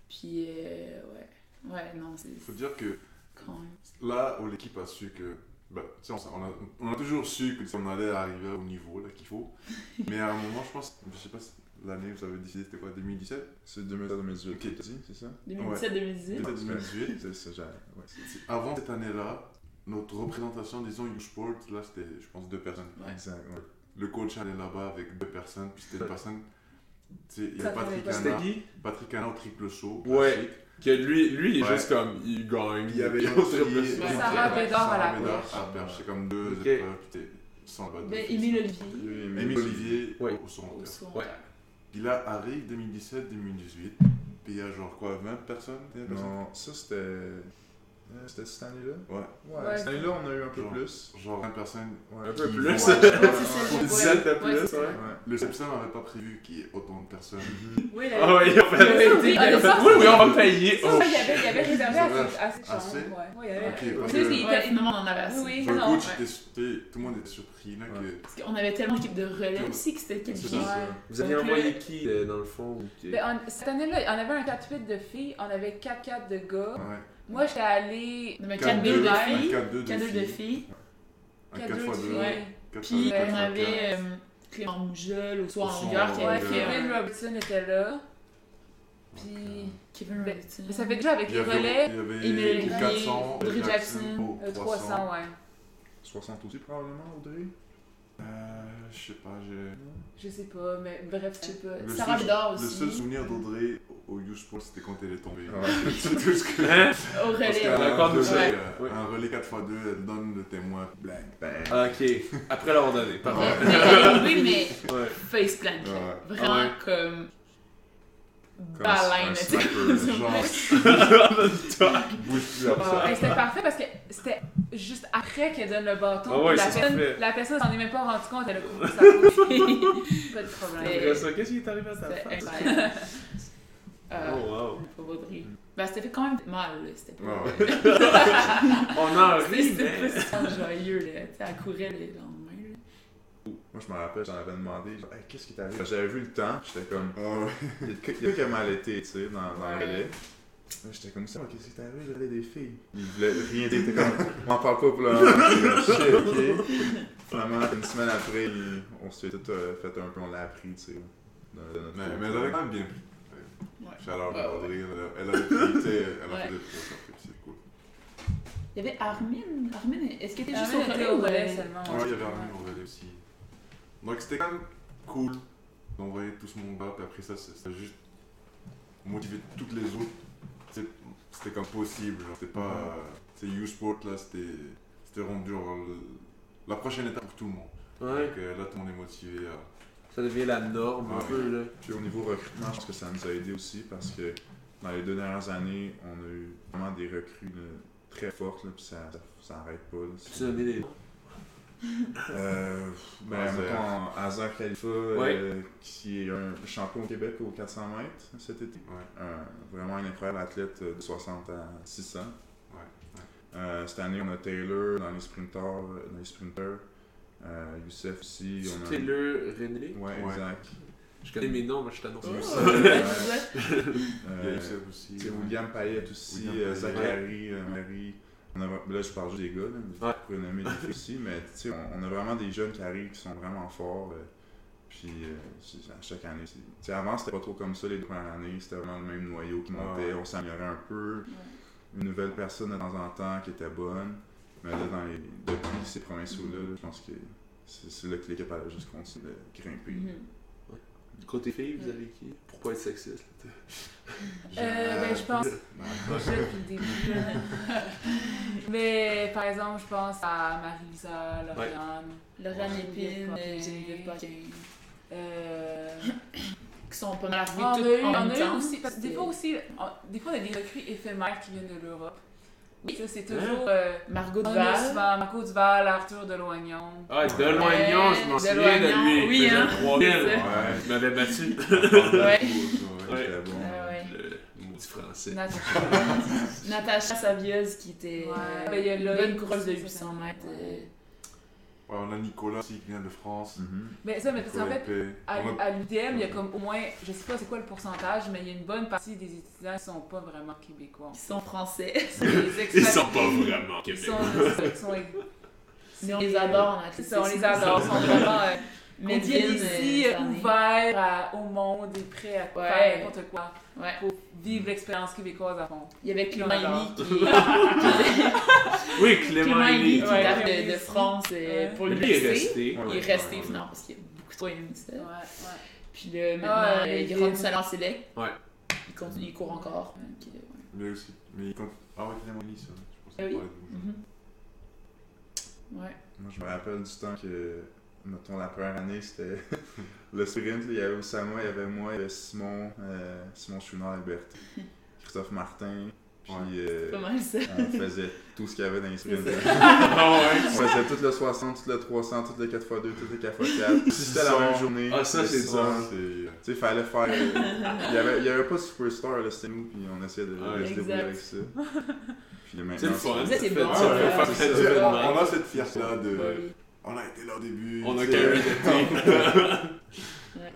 Puis, euh, ouais. Ouais, non, c'est Faut dire que quand même. là où l'équipe a su que. Bah, on, a, on a toujours su que tu sais, on allait arriver au niveau là, qu'il faut. Mais à un moment, je pense, je sais pas si l'année vous avez décidé, c'était quoi, 2017 C'est 2017-2018, Ok. t'as dit, c'est ça? 2017-2018. Peut-être 2018. C'est ça, j'ai- ouais. C'est- Avant cette année-là, notre représentation, disons, U-Sport, là, c'était, je pense, deux personnes. Ouais. Exact, ouais. Le coach allait là-bas avec deux personnes, puis c'était une personne. Tu sais, il y Ça a Patrick t'avait pas- C'était Anna, qui? Patrick Anna au triple saut. Ouais. classique. Que lui, lui il est Ouais. juste comme. Il gagne. Il y avait qui-. Sarah Bédard à la Sarah Bédard à la perche. C'est comme deux Ok. épreuves, puis t'es sans bateau. Ben, Émile Olivier. Émile Olivier Ouais. au son. Ouais. Puis là, arrive 2017-2018, puis il y a genre quoi, 20 personnes Non, ça c'était. C'était cette année-là? Ouais, Ouais, cette année-là, on a eu un peu Genre. plus. genre 20 personnes. Ouais. Un peu plus. Ouais, c'est ça, Ouais, je- Une dizaine de plus, c'est ça. ouais. Ouais. Le CEPSA n'avait pas prévu qu'il y ait autant de personnes. Oui, Ah ouais, il a fait. Ouais, il a ouais, fait, ça, Oui, oui, on va payer. Ça, Oh, il y avait, il y avait réservé de chambres. Assez? Ouais. Ouais, il y avait. Tu sais, était- finalement, on en avait assez. Oui, oui, le non, tout le monde était surpris là, que. Parce qu'on avait tellement d'équipes de relais aussi que c'était quelqu'un. Vous aviez envoyé le- qui euh, dans le fond Ben, on- cette année-là, on avait un 4-8 de filles, on avait 4-4 de gars. Moi, j'étais allée. On avait 4-2 4 billes de un filles, 4-2 de 4 de filles. filles. Un 4 4 fois 2. Ouais. Puis on avait euh, Clément Mougel au soir en longueur Kevin Robertson était là. Puis. Kevin Ben, Robertson. Mais ça fait déjà avec les relais, il y avait Émile Olivier, 400, Audrey Jackson, au euh, 300, ouais. 60 aussi, probablement, Audrey. Euh, je sais pas, j'ai. Je sais pas, mais bref, Je sais pas. Le Sarah seul- Bédard Le aussi. seul souvenir d'Audrey au au U-Sport, c'était quand elle est tombée. Ouais. C'est tout ce que. Hein? Au Parce relais. Encore nous, relais, ouais. euh, Ouais. un relais 4x2, elle donne le témoin blank. Ben. Ah, Ok. Après l'avoir donné. Mais, Parfait. mais elle est tombée, mais Ouais. face. Ouais. Vraiment Ouais. comme. Baleine, un tu c'était parfait parce que c'était juste après qu'elle donne le bâton. Ah ouais, la, personne, la personne s'en est même pas rendu compte, elle a coupé sa bouche. pas de problème. Qu'est-ce qui est arrivé à face? incroyable. Euh, Oh wow. Pas Audrey. Ben, c'était fait quand même mal, là. C'était pas. Ouais, ouais. On en rit, c'était mais. pas si joyeux, là. Tu sais, elle courait le lendemain, là. Moi, je me rappelle, j'en avais demandé, Hey, qu'est-ce qui t'arrive? J'avais vu le temps, j'étais comme, ouais. il y a a mal été, tu sais, dans, dans le Ouais. relais. Là, J'étais comme ça, qu'est-ce qui t'est arrivé? J'avais des filles. Il voulait rien dire, t'es comme, on m'en parle pas pour le Shit, ok. Finalement, une semaine après, on s'est tout euh, fait un peu, on l'a appris, tu sais. Mais, mais elle avait quand même bien pris. Ouais. Audrey, elle, tu sais, elle a fait des c'est cool. Il y avait Armin. Armin, est-ce qu'il était juste au relais ou relais seulement. Ouais, il y avait Armin au relais aussi. Donc c'était quand même cool d'envoyer tout ce monde-là, puis après ça, c'est- c'était juste motiver toutes les autres. C'était comme possible, c'était pas. Sais, U-Sport, là, c'était c'était rendu la prochaine étape pour tout le monde. Ouais, Donc euh, là, tout le monde est motivé à. Ça devient la norme un peu, là. Puis au niveau recrutement, je pense que ça nous a aidé aussi parce que dans les deux dernières années, on a eu vraiment des recrues là, très fortes, là, puis ça, ça, ça arrête pas. là. Tu donner des. Euh, ben, mettons, Hazard Khalifa, euh, qui est un champion au Québec aux 400 mètres cet été. Ouais. Vraiment un incroyable athlète euh, de 60 à 600. Ouais, Euh, cette année, on a Taylor dans les sprinters. Dans les sprinters. Euh, Youssef aussi. On a... Taylor René. Ouais, Ouais. exact. Je connais mes noms, moi je t'annonce. Oh, Youssef, ouais, euh, Youssef aussi. C'est ouais. William Payet aussi, William euh. Zachary, euh, Marie. On a, là, je parle juste des gars, là, mais je pourrais nommer les filles aussi, mais tu sais, on, on a vraiment des jeunes qui arrivent qui sont vraiment forts. euh, puis euh, à chaque année, c'est- tu sais, avant c'était pas trop comme ça les deux premières années, c'était vraiment le même noyau qui montait, on s'améliorait un peu. Une nouvelle personne de temps en temps qui était bonne. Mais là, dans les, depuis ces provinciaux-là, là, je pense que c'est là que l'équipe a juste continué de grimper. Mhm. Côté filles, vous avez qui? Pourquoi être sexiste Euh, ben, je pense. Déjà depuis le début. Mais par exemple, je pense à Marie-Lisa, Lauriane, Laurent Geneviève Épine, Geneviève Paquin. euh, Qui sont pas mal arrivés on a toutes eu, en même a eu temps. aussi, parce que des fois aussi, on- des fois on a des recrues éphémères qui viennent de l'Europe. C'est toujours. euh, Margot Duval. Marco Duval, Arthur Deloignon. Ah, Deloignon, je m'en souviens de lui. oui, hein, 3000. c'est ça. Ouais, Il m'avait battu. Ouais. Ouais. bon. Ah français. Natacha. Natacha Savieuse qui était Ouais. euh, Ben, il y a une coureuse de aussi, 800 mètres. euh, Ouais, on a Nicolas aussi qui vient de France. Mhm. Mais ça, mais parce qu'en fait, à, On a- à l'UDM, il y a comme au moins, je sais pas c'est quoi le pourcentage, mais il y a une bonne partie des étudiants qui sont pas vraiment québécois. qui sont français. Ils sont des Ils expat- sont pas vraiment Ils québécois. sont, ils sont, Mais on les adore en C'est athlétisme. ça, on les adore. Ils sont vraiment. euh, Mais on vient Vin, ici euh, euh, ouverts à- au monde et prêts à Ouais. faire n'importe quoi Ouais. pour vivre l'expérience québécoise à fond. Il y avait Clément. Élie qui, Oui, Clément Clément Élie. qui Ouais. de, de France euh, Ouais. pour Lui, il est resté. Il est resté Ouais. finalement parce qu'il a beaucoup trop aimé ça. Ouais, ouais. Puis là, maintenant, Ah, euh, les il Vin. salon select. Ouais. Il, continue, il court encore. Donc, euh, ouais. Lui aussi. Mais il compte. Ah ouais, Clément Lee, ça. Je pensais Ah oui. parler de vous. Mhm. Ouais. Moi, je me rappelle du temps que, mettons, la première année, c'était le sprint. Il y avait Oussama, il y avait moi, il y avait Simon, euh, Simon Chouinard, Liberté, Christophe Martin. Puis euh, Pas mal ça. on faisait tout ce qu'il y avait dans les sprints. Ah On faisait tout le 60, tout le 300, tout le 4x2, tout le 4x4. Si c'était la même journée. Ah, ça, c'est. C'est. Tu sais, il fallait faire. Il y avait, il y avait pas de superstar, là, c'était nous, puis on essayait de, de se débrouiller avec ça. Puis maintenant, C'est le fun. Ça bon, ça ça. du On a cette fierté-là de. On a été là au début. On a l'été. Ouais.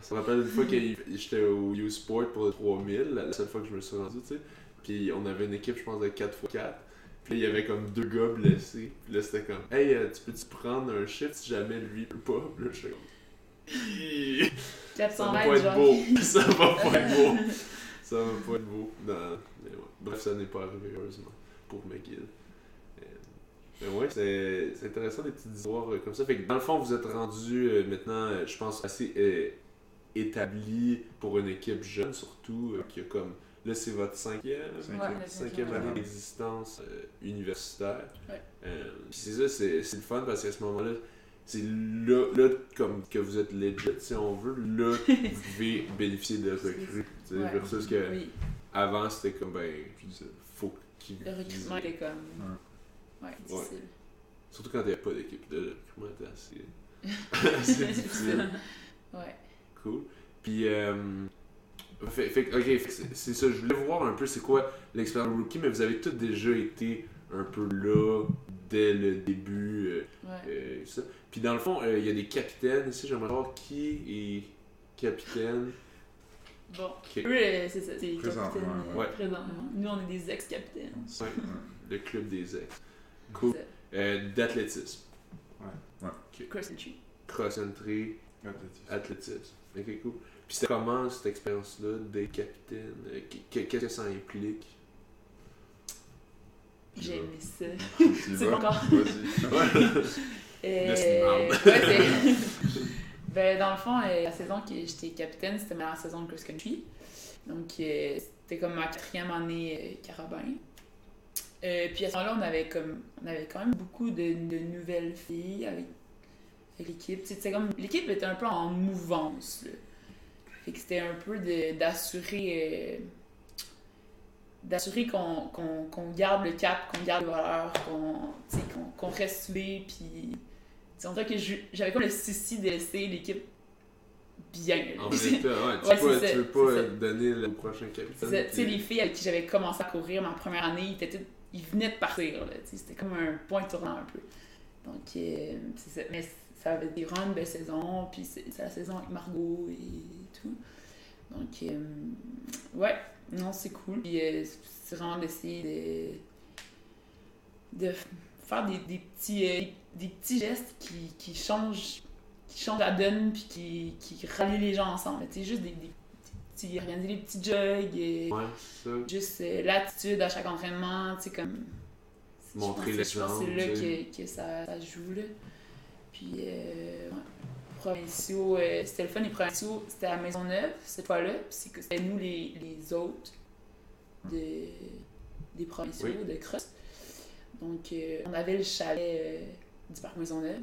Ça me rappelle une fois que j'étais au U-Sport pour le 3000, la seule fois que je me suis rendu, tu sais. Puis on avait une équipe, je pense, de 4x4. Puis il y avait comme deux gars blessés. Puis là, c'était comme, hey, euh, tu peux-tu prendre un shift si jamais lui peut pas? Puis là, j'étais comme, Hi, ça 400 va pas être beau. Ça va pas être beau. Ça va pas être beau. Non, mais ouais. Bref, ça n'est pas arrivé, heureusement, pour McGill. Euh, Mais ouais, c'est c'est intéressant des petites histoires euh, comme ça. Fait que dans le fond, vous êtes rendu euh, maintenant, euh, je pense, assez euh, établi pour une équipe jeune, surtout, euh, qui a comme. Là, c'est votre cinquième, Cinquième. Ouais, cinquième cinquième année d'existence euh, universitaire. Ouais. Euh, c'est ça, c'est c'est le fun parce qu'à ce moment-là, c'est là, là comme que vous êtes legit, si on veut, là, vous pouvez bénéficier de recrues. Versus que Oui, avant, c'était comme, ben, faut qu'il. le recrutement était comme. Ouais, difficile. Surtout quand il n'y a pas d'équipe. Le recrutement était assez, assez difficile. Ouais. Cool. Puis, euh, fait, ok, c'est c'est ça. Je voulais voir un peu c'est quoi l'expérience rookie, mais vous avez tous déjà été un peu là dès le début. euh, Ouais. euh, ça. Puis, dans le fond, euh, il y a des capitaines ici. J'aimerais voir qui est capitaine. Bon, Ok. eux, c'est ça, c'est les Présentement, capitaines ouais. présentement. Nous, on est des ex-capitaines. Ouais. Le club des ex. Cool. Euh, D'athlétisme. Cross country. Cross-country, Athlétisme. athlétisme. Ok, cool. Puis c'était comment cette expérience-là d'être capitaine Euh, qu- Qu'est-ce que ça implique? J'ai aimé ça. C'est encore- Vas-y. Euh, ouais, c'est- ben, dans le fond, euh, la saison que j'étais capitaine, c'était ma saison de cross country. Donc, c'était comme ma quatrième année carabin. Euh, puis à ce moment-là, on avait comme on avait quand même beaucoup de, de nouvelles filles avec, avec l'équipe. C'était comme l'équipe était un peu en mouvance. là. Fait que c'était un peu de- d'assurer euh, d'assurer qu'on qu'on- qu'on garde le cap, qu'on garde les valeurs, qu'on qu'on reste soudés, puis on dirait que j'avais comme le souci de laisser l'équipe bien. En même temps, ouais, tu, Ouais, veux pas, c'est tu veux pas donner le prochain capitaine. Tu sais, les filles avec qui j'avais commencé à courir ma première année, ils, étaient toutes- ils venaient de partir. C'était comme un point tournant un peu. Donc, euh, c'est ça. Mais ça avait été vraiment une belle saison. Puis c'est c'est la saison avec Margot et tout. Donc, euh, ouais, non, c'est cool. Euh, c'est vraiment d'essayer de, faire des, petits, des petits gestes qui, qui changent qui changent la donne puis qui, qui rallient les gens ensemble. Sais, juste des, des petits, organiser des petits jogs. et Ouais, c'est ça. juste euh, l'attitude à chaque entraînement, tu sais, comme. Montrer Je pense que c'est là l'exemple, que, que ça, ça joue, là. Puis, euh, ouais. Provinciaux, euh, c'était le fun, les provinciaux, c'était à Maisonneuve, cette fois-là. Puis c'est que c'était nous, les, les autres de, des provinciaux de Cross. Donc, euh, on avait le chalet du parc Maisonneuve,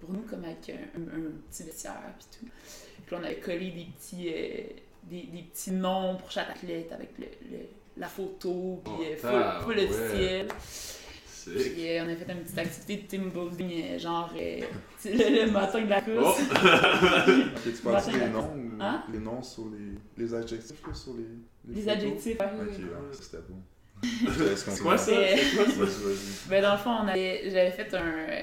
pour nous, comme avec un, un- un petit vestiaire, puis tout. Puis là, on avait collé des petits, euh, des, des petits noms pour chaque athlète avec le, le- la photo, puis Oh, euh, full, ah, full ouais. officiel. C'est. Puis euh, on a fait une petite activité de team building, euh, genre euh, le, le matin de la Oh! course. Ok, tu parles Martin les noms ou Hein? les noms sur les, les adjectifs là, sur les, Les photos? adjectifs. Ok, ouais, ça c'était bon. C'est quoi ça? C'est- quoi ça? Ben, dans le fond, on avait, j'avais fait un, euh,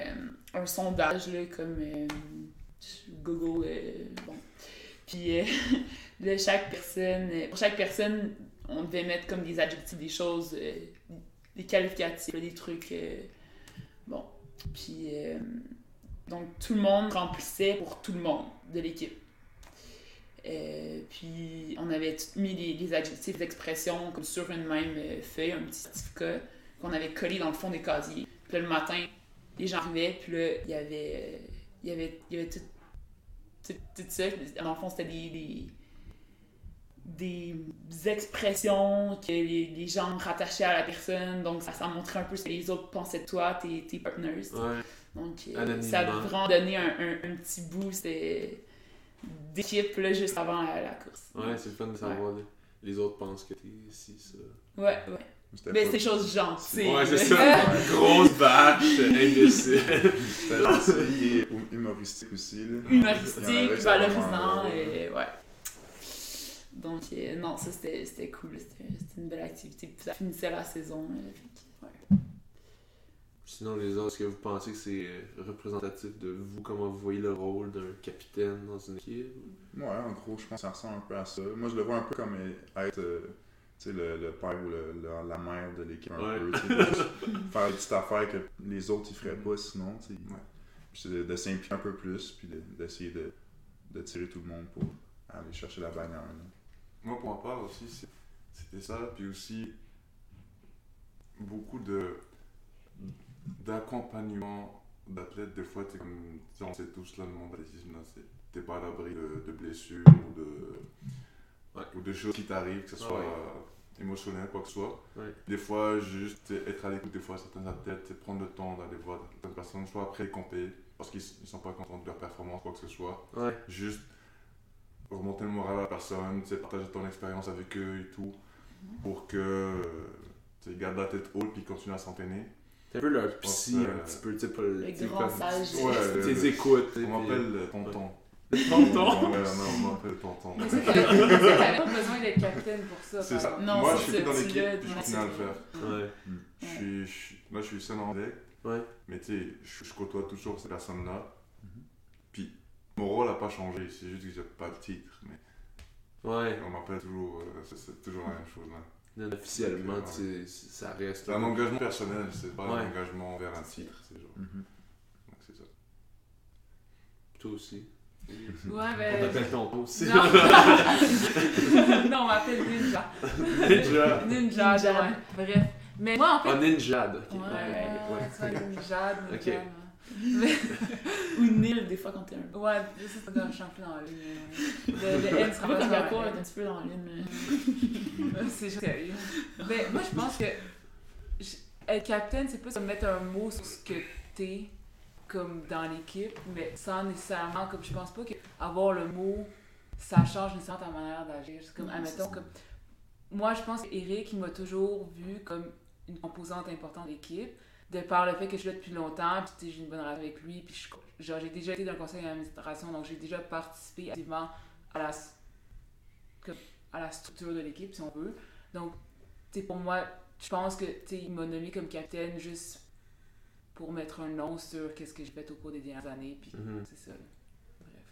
un sondage, là, comme euh, Google, euh, bon. Puis, là, chaque personne, euh, pour chaque personne, on devait mettre comme des adjectifs, des choses, euh, des qualificatifs, des trucs, euh, bon. Puis, donc, tout le monde remplissait pour tout le monde de l'équipe. Puis, on avait mis les adjectifs, les expressions, comme sur une même feuille, un petit certificat qu'on avait collé dans le fond des casiers. Puis le matin, les gens arrivaient, puis là, il y avait, il y avait, il y avait tout, tout, tout ça. Dans le fond, c'était des, des, des expressions que les, les gens rattachaient à la personne. Donc, ça, ça montrait un peu ce que les autres pensaient de toi, tes, tes partners. Ouais. Donc, euh, ça a vraiment donné un, un, un petit boost euh, d'équipe là, juste avant la, la course. Ouais, c'est le fun de savoir. Les autres pensent que t'es ici, ça. Ouais, ouais. Mais c'est des choses gentilles. Ouais, c'est ça. Grosse bâche, imbécile. C'était gentil et humoristique aussi. Là. Humoristique, valorisant, et ouais. Donc, euh, non, ça c'était c'était cool, c'était une belle activité. Puis ça finissait la saison. là, fait ouais. Sinon, les autres, est-ce que vous pensez que c'est euh, représentatif de vous, comment vous voyez le rôle d'un capitaine dans une équipe? Ouais, en gros, je pense que ça ressemble un peu à ça. Moi, je le vois un peu comme être euh, tu sais, le, le père ou le- le- la mère de l'équipe un Ouais. peu. faire des petites affaires que les autres ils feraient pas sinon. tu sais. Ouais. Puis c'est de, de s'impliquer un peu plus, puis de- d'essayer de, de tirer tout le monde pour aller chercher la bannière. là. Moi, pour ma part aussi, c'était ça. Puis aussi, beaucoup de d'accompagnement d'athlètes. Des fois, comme, on sait tous là, le monde de l'athlétisme, là, c'est- t'es pas à l'abri de, de blessures ou de, Ouais. ou de choses qui t'arrivent, que ce Ah soit ouais. euh, émotionnel, quoi que ce soit. Ouais. Des fois, juste être à l'écoute, des fois, certains athlètes, prendre le temps d'aller voir certaines personnes, soit après les parce qu'ils ils sont pas contents de leur performance, quoi que ce soit juste remonter le moral à la personne, tu partager ton expérience avec eux et tout, pour que euh, tu sais, garde la tête haute puis continue à s'entraîner. T'es un peu leur psy, un petit peu, tu sais, pas Le tu grand sage. Ouais, T'es écoutes. tu on m'appelle le tonton? Tonton? Ouais, non, on m'appelle tonton. Mais ça, t'avais t'avais pas besoin d'être capitaine pour ça. C'est Moi, c'est je suis dans tu l'équipe puis je continue à le faire. Ouais. Je suis, je suis sénantais, Ouais. mais tu sais, je, je côtoie toujours ces personnes-là. Mon rôle n'a pas changé, c'est juste que j'ai pas le titre. Mais Ouais, On m'appelle toujours, euh, c'est- toujours la même chose. Là. non, officiellement, Ouais. sais, ça reste. C'est un engagement personnel, c'est pas Ouais. un engagement vers un titre. C'est genre. Mhm. Donc c'est ça. Toi aussi. Ouais, On ben. t'appelle tonton aussi. Non. non, on m'appelle Ninja. Ninja. Ninja, Ninja. ouais. Bref. Mais moi, en fait. Ah, Ninjad. ok. Ouais, Ouais, ouais, tu vois, Ninja, Ninja. Ok. ouais. Ou Nil, des fois, quand t'es un. Ouais, ça, c'est un champion dans la ouais. Le, le N sera pas dans la la un petit peu dans l'une. mais- C'est juste sérieux. Ben, moi, je pense que je- être capitaine, c'est plus comme mettre un mot sur ce que t'es comme dans l'équipe, mais sans nécessairement, comme je pense pas que avoir le mot, ça change nécessairement ta manière d'agir. C'est comme, Non, admettons, ça. comme. Moi, je pense qu'Eric, il m'a toujours vu comme une composante importante de l'équipe, de par le fait que je suis là depuis longtemps, puis j'ai une bonne relation avec lui, puis je- genre, j'ai déjà été dans le conseil d'administration, donc j'ai déjà participé activement à la, à la structure de l'équipe, si on veut. Donc, tu pour moi, je pense que, tu il m'a nommé comme capitaine juste pour mettre un nom sur qu'est-ce que j'ai fait au cours des dernières années, puis Mhm. c'est ça. là. Bref.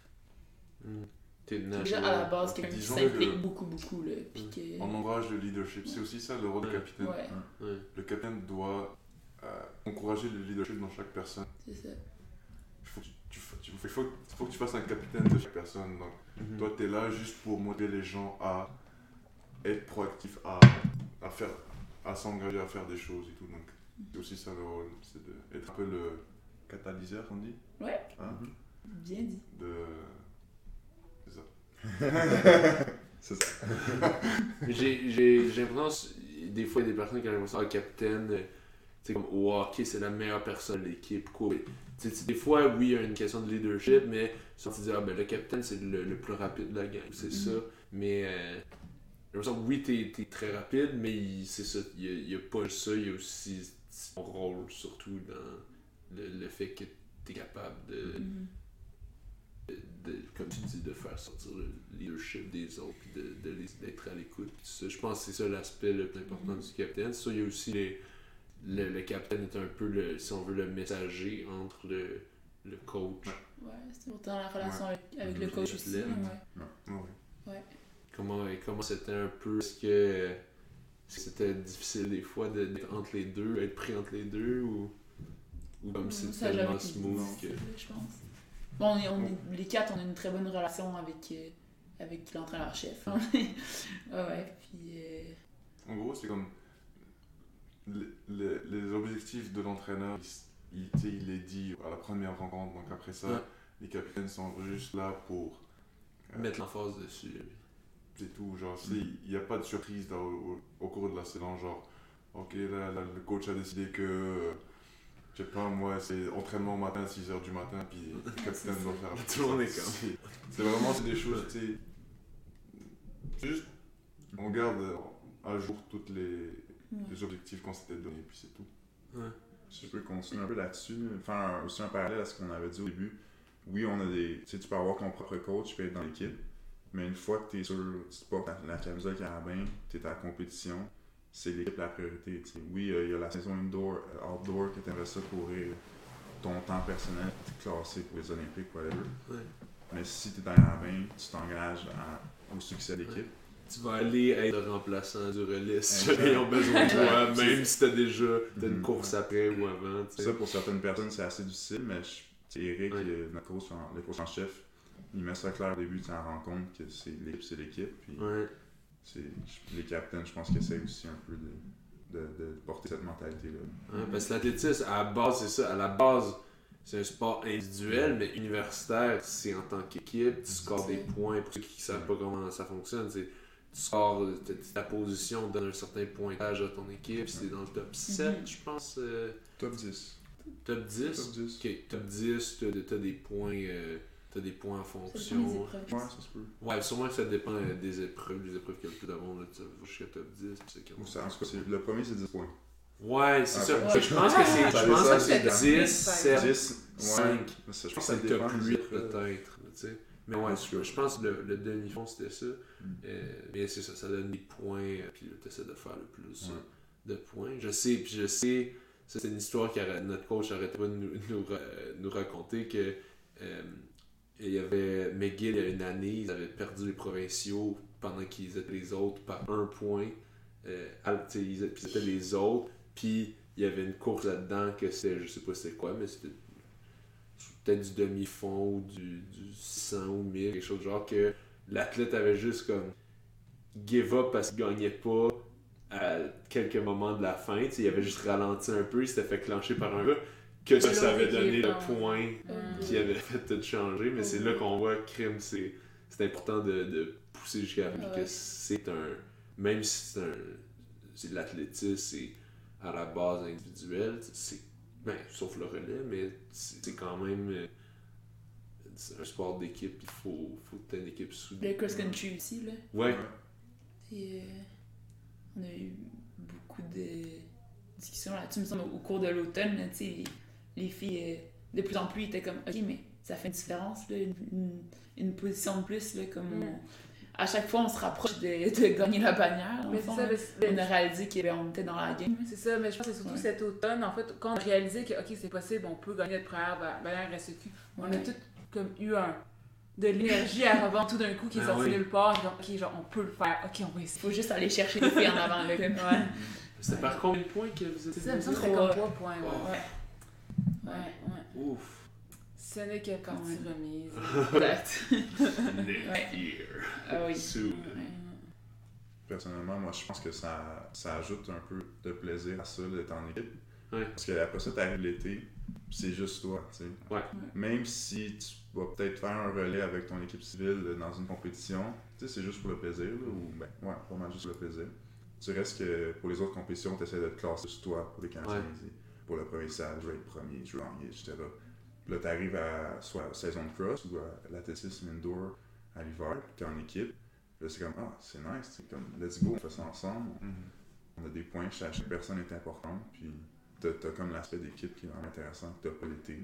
Mm. T'es Déjà, à la base, quelqu'un qui s'implique que- beaucoup, beaucoup, là. Que. On encourage le leadership. C'est aussi ça le rôle du Ouais. capitaine. Ouais, Ouais. Le capitaine doit euh, encourager le leadership dans chaque personne. c'est ça. Il faut que tu, fa- tu- il faut, il faut que tu fasses un capitaine de chaque personne. Donc, Mhm. toi, tu es là juste pour motiver les gens à être proactifs, à, à, faire, à s'engager à faire des choses et tout. Donc, c'est aussi ça le rôle. C'est d'être un peu le catalyseur, on dit. Ouais. Hein, Bien dit. de... C'est ça. C'est ça. J'ai j'ai- j'ai l'impression, des fois, il y a des personnes qui ont l'impression que le capitaine, sais, comme au hockey, c'est la meilleure personne de l'équipe. Des fois, oui, il y a une question de leadership, mais si tu dis, ah ben le capitaine, c'est le, le plus rapide de la gang, c'est ça. Mais euh, j'ai l'impression que oui, t'es es très rapide, mais il- c'est ça, il n'y a, pas ça, il y a aussi son rôle, surtout dans le, le fait que tu es capable de, Mhm. de, de- comme tu dis, de faire sortir le leadership des autres, puis de, de les- d'être à l'écoute. Je pense que c'est ça l'aspect le plus important Mhm. du capitaine. Ça, il y a aussi les, le, le capitaine est un peu, le, si on veut, le messager entre le, le coach. Ouais, c'est autant la relation avec, avec le coach aussi. Ouais. Ouais. Comment, comment c'était un peu, est-ce que c'était difficile des fois d'être entre les deux, être pris entre les deux, ou, ou comme Mhm, c'est tellement smooth que... difficile, je pense. Bon, on est, on est- les quatre, on a une très bonne relation avec, euh, avec l'entraîneur-chef. hein. ouais, ouais, puis... euh, En gros, c'est comme les, les- objectifs de l'entraîneur, il, il, les dit à la première rencontre. Donc après ça, Ouais. les capitaines sont juste là pour. euh, Mettre l'emphase dessus. C'est tout. Genre, il n'y a pas de surprise dans- au, au cours de la saison. Genre, ok, là, là, le coach a décidé que. euh, je sais pas, moi, c'est entraînement matin à 6h du matin, puis le capitaine doit faire. Monde est comme- C'est- vraiment c'est des choses, tu sais. Juste, on garde à jour toutes les, les objectifs qu'on s'était donnés, puis c'est tout. Si je peux continuer un peu là-dessus, faire aussi un parallèle à ce qu'on avait dit au début. Oui, on a des. Tu sais, tu peux avoir ton propre coach, tu peux être dans l'équipe. Mais une fois que tu es sur. Tu portes la, la camisole carabin, tu es à la compétition, c'est l'équipe la priorité. Oui, euh, il y a la saison indoor, euh, outdoor, que tu aimerais ça courir ton temps personnel, t'es classé pour les Olympiques, whatever. Ouais. Mais si tu es dans la carabin, tu t'engages au succès de l'équipe. Tu vas aller être le remplaçant du relais ils ont besoin de toi, même si t'as déjà une Mhm. course après ou avant. Ça, pour certaines personnes, c'est assez difficile, mais je- Eric, Ouais. euh, notre coach en, le coach en chef, il met ça clair au début, tu en rends compte que c'est l'équipe, c'est l'équipe. Puis Ouais. c'est, les capitaines, je pense qu'ils essayent aussi un peu de, de, de porter cette mentalité-là. Ouais, parce que l'athlétisme, à la base, c'est ça. À la base, c'est un sport individuel, mais universitaire, c'est en tant qu'équipe. Tu scores des points. Pour ceux qui ne savent pas comment ça fonctionne, c'est tu scores euh, ta, position, donne un certain pointage à ton équipe. C'est dans le top 7, Mhm. je pense. euh, Top 10. top 10. Top 10. Ok, top 10, t'as des points. euh, T'as des points en ça dépend des fonction. épreuves. Ouais, ça se peut. Ouais, sûrement que ça dépend euh, des épreuves, des épreuves qu'il y a le plus là, tu vas jusqu'à top 10, puis c'est Ou ça, en 40. tout cas, le premier, c'est 10 points. Ouais, c'est Ah, ça. ouais. Je pense que c'est, Ça je pense descend, que c'est c'est 10, dans- 7, 10, ouais. 5. Mais ça, Je pense que c'est le top des 8 épreuves. peut-être. tu sais. Mais ouais, je, je pense que le, le demi-fond c'était ça. Mm. Euh, mais c'est ça, ça donne des points, euh, puis là, t'essaies de faire le plus Ouais. euh, de points. Je sais, puis je sais, ça c'est une histoire que notre coach arrêtait pas de nous, nous, ra- nous raconter que euh, il y avait McGill, il y a une année, ils avaient perdu les provinciaux pendant qu'ils étaient les autres par un point. Euh, tu ils étaient- puis c'était les autres. Puis il y avait une course là-dedans que c'était, je sais pas c'était quoi, mais c'était peut-être du demi-fond ou du, du 100 ou 1000, quelque chose de genre que l'athlète avait juste comme give up parce qu'il gagnait pas à quelques moments de la fin. Il avait juste ralenti un peu, il s'était fait clencher par un gars, que ça, avait donné le hein. point Mm. qui avait fait tout changer. Mais c'est là qu'on voit crime, c'est c'est important de, de pousser jusqu'à Ouais. que c'est un. Même si c'est un. C'est de l'athlétisme, c'est à la base individuelle, c'est. Ben, sauf le relais, mais c'est quand même. euh, un sport d'équipe, il faut, faut que tu une équipe soudée. Le cross-country aussi, là. Ouais, euh, on a eu beaucoup de discussions là-dessus. Il me semble, au cours de l'automne, là, tu sais, les, les filles, euh, de plus en plus, étaient comme, OK, mais ça fait une différence, là, une, une- une position de plus, là, comme Mm. on- à chaque fois, on se rapproche de, de gagner la bannière. Mais c'est fond, ça, mais c'est- on a réalisé qu'on était dans la game. C'est ça, mais je pense que c'est surtout Ouais. cet automne, en fait, quand on a réalisé que, ok, c'est possible, on peut gagner notre première ba- bannière SEQ, on a tout comme eu un, de l'énergie à revendre tout d'un coup qui est Ben sorti oui. nulle part, genre, ok, genre, on peut le faire, ok, on va Il essayer. faut juste aller chercher les filles en avant. Là, comme, ouais. C'était par combien de points que vous étiez C'est ça, me semble que Trois. c'était comme 3 points, ouais. Ouais. Ouais, ouais. Ouf. Ce n'est que partie Ouais. remise. Exact. Next year. Ah oui. Soon. Personnellement, moi, je pense que ça, ça ajoute un peu de plaisir à ça d'être en équipe. Ouais. Parce qu'après ça, t'arrives l'été, puis c'est juste toi, tu sais. Ouais. Même si tu vas peut-être faire un relais avec ton équipe civile dans une compétition, tu sais, c'est juste pour le plaisir, là, ou ben, ouais, pas mal juste pour le plaisir. Tu restes que pour les autres compétitions, tu essaies de te classer sur toi pour les 15 Ouais. Pour le premier stage, je vais être premier, je vais gagner, etc. Là, tu arrives à soit saison de cross ou à l'athlétisme indoor à l'hiver, puis tu es en équipe. Là, c'est comme, ah, c'est nice, c'est comme, let's go, on fait ça ensemble. On a des points, chaque, personne est importante, puis t'as as comme l'aspect d'équipe qui est vraiment intéressant, que t'as pas l'été.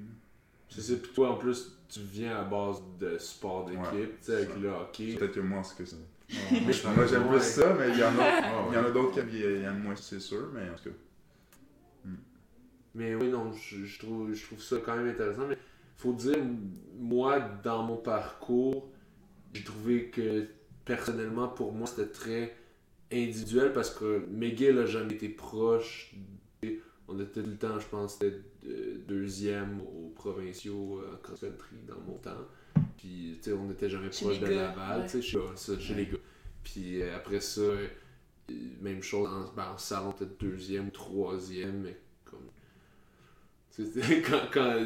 C'est ça, puis toi en plus, tu viens à base de sport d'équipe, Ouais, tu sais, avec ça. le hockey. Peut-être que moi, c'est que ça. Moi, j'aime plus ça, mais il y en a, Ah, a d'autres qui aiment- aiment moins, c'est sûr, mais en tout cas. Mais oui, non, je, je trouve, je trouve ça quand même intéressant. Mais faut dire, moi, dans mon parcours, j'ai trouvé que personnellement, pour moi, c'était très individuel parce que McGill a jamais été proche. On était tout le temps, je pense, c'était deuxième aux provinciaux euh, en cross-country dans mon temps. Puis, tu sais, on n'était jamais Chez proche de gars, Laval, ouais. tu sais, chez, ça, chez les gars. Puis euh, après ça, euh, même chose, en, ben, en salon, peut-être deuxième, troisième, mais quand, quand,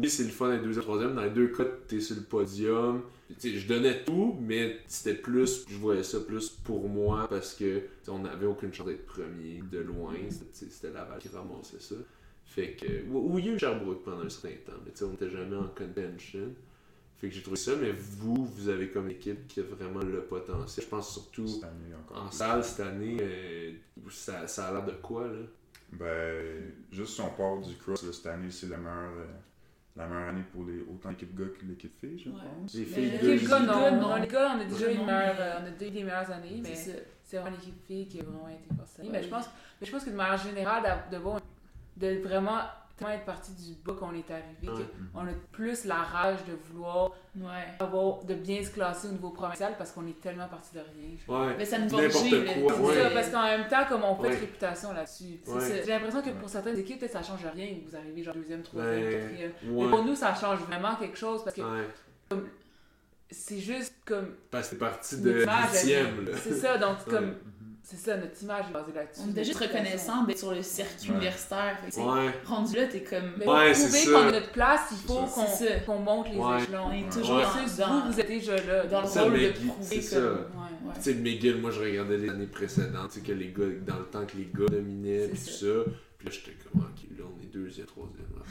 oui, c'est le fun d'être deuxième, troisième. Dans les deux cas, t'es sur le podium. Je donnais tout, mais c'était plus, je voyais ça plus pour moi parce que on n'avait aucune chance d'être premier de loin. C'était Laval qui ramassait ça. Fait que, ou, il y a eu Sherbrooke pendant un certain temps, mais tu sais, on n'était jamais en contention. Fait que j'ai trouvé ça, mais vous, vous avez comme équipe qui a vraiment le potentiel. Je pense surtout année en salle cette année, euh, ça, ça a l'air de quoi là? Ben, juste si on part du cross, là, cette année, c'est la meilleure, euh, la meilleure année pour les, autant l'équipe gars que l'équipe filles, je Ouais. pense. Les filles, les deux, Les gars, les non. gars, non. non. Les gars, on a déjà eu Vraiment, une meilleure, mais- euh, on a déjà eu des meilleures années, mais C'est vraiment l'équipe fille qui a vraiment été. Ouais. Mais je pense, mais je pense que de manière générale, de, de vraiment tellement être parti du bas qu'on est arrivé, Ouais. qu'on a plus la rage de vouloir Ouais. avoir, de bien se classer au niveau provincial parce qu'on est tellement parti de rien. Ouais. Mais ça nous ça, parce qu'en même temps, comme on fait Ouais. de réputation là-dessus. J'ai l'impression que Ouais. pour certaines équipes, peut-être ça change rien, vous arrivez genre deuxième, troisième, quatrième. Mais pour nous, ça change vraiment quelque chose parce que Ouais. c'est juste comme Parce que c'est parti de huitième. C'est ça, donc comme. C'est ça, notre image est basée là-dessus. On était juste reconnaissant d'être sur le circuit Ouais. universitaire. Fait que, Ouais. Rendu là, t'es comme. Mais Ouais, pour c'est prouver ça. qu'on a notre place, il faut qu'on ça. monte les Ouais. échelons. On est Ouais. toujours dans, vous, vous êtes déjà là. dans le Ça, rôle de prouver ça. Ouais. Tu sais, McGill, moi je regardais les années précédentes, tu sais, que les gars, dans le temps que les gars dominaient, pis tout ça. Puis là, j'étais comme, ok, là, on est deuxième, troisième. là.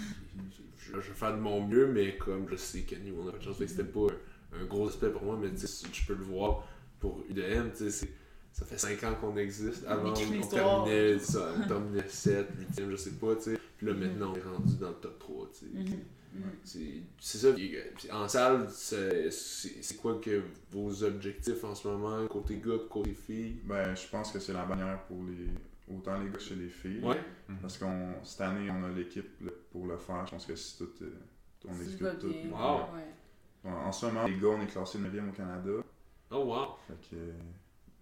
Je, je vais faire de mon mieux, mais comme je sais que nous, on a pas de chance, fait que c'était pas un, un gros aspect pour moi, mais tu sais, je peux le voir pour UDM, tu sais, c'est- ça fait 5 ans qu'on existe. Avant, on, terminait, ça, on terminait 7, 8e, je sais pas, tu sais. Puis là, maintenant, on est rendu dans le top 3, tu sais. Mhm. C'est c'est ça. Puis, euh, en salle, c'est c'est- c'est quoi que vos objectifs en ce moment, côté gars, côté filles? Ben, je pense que c'est la bannière pour les autant les gars que chez les filles. Ouais. Parce qu'on cette année, on a l'équipe pour le faire. Je pense que si tout, euh, on exécute tout. Wow. Ouais. Ouais, En ce moment, les gars, on est classé 9e au Canada. Oh wow. Fait que,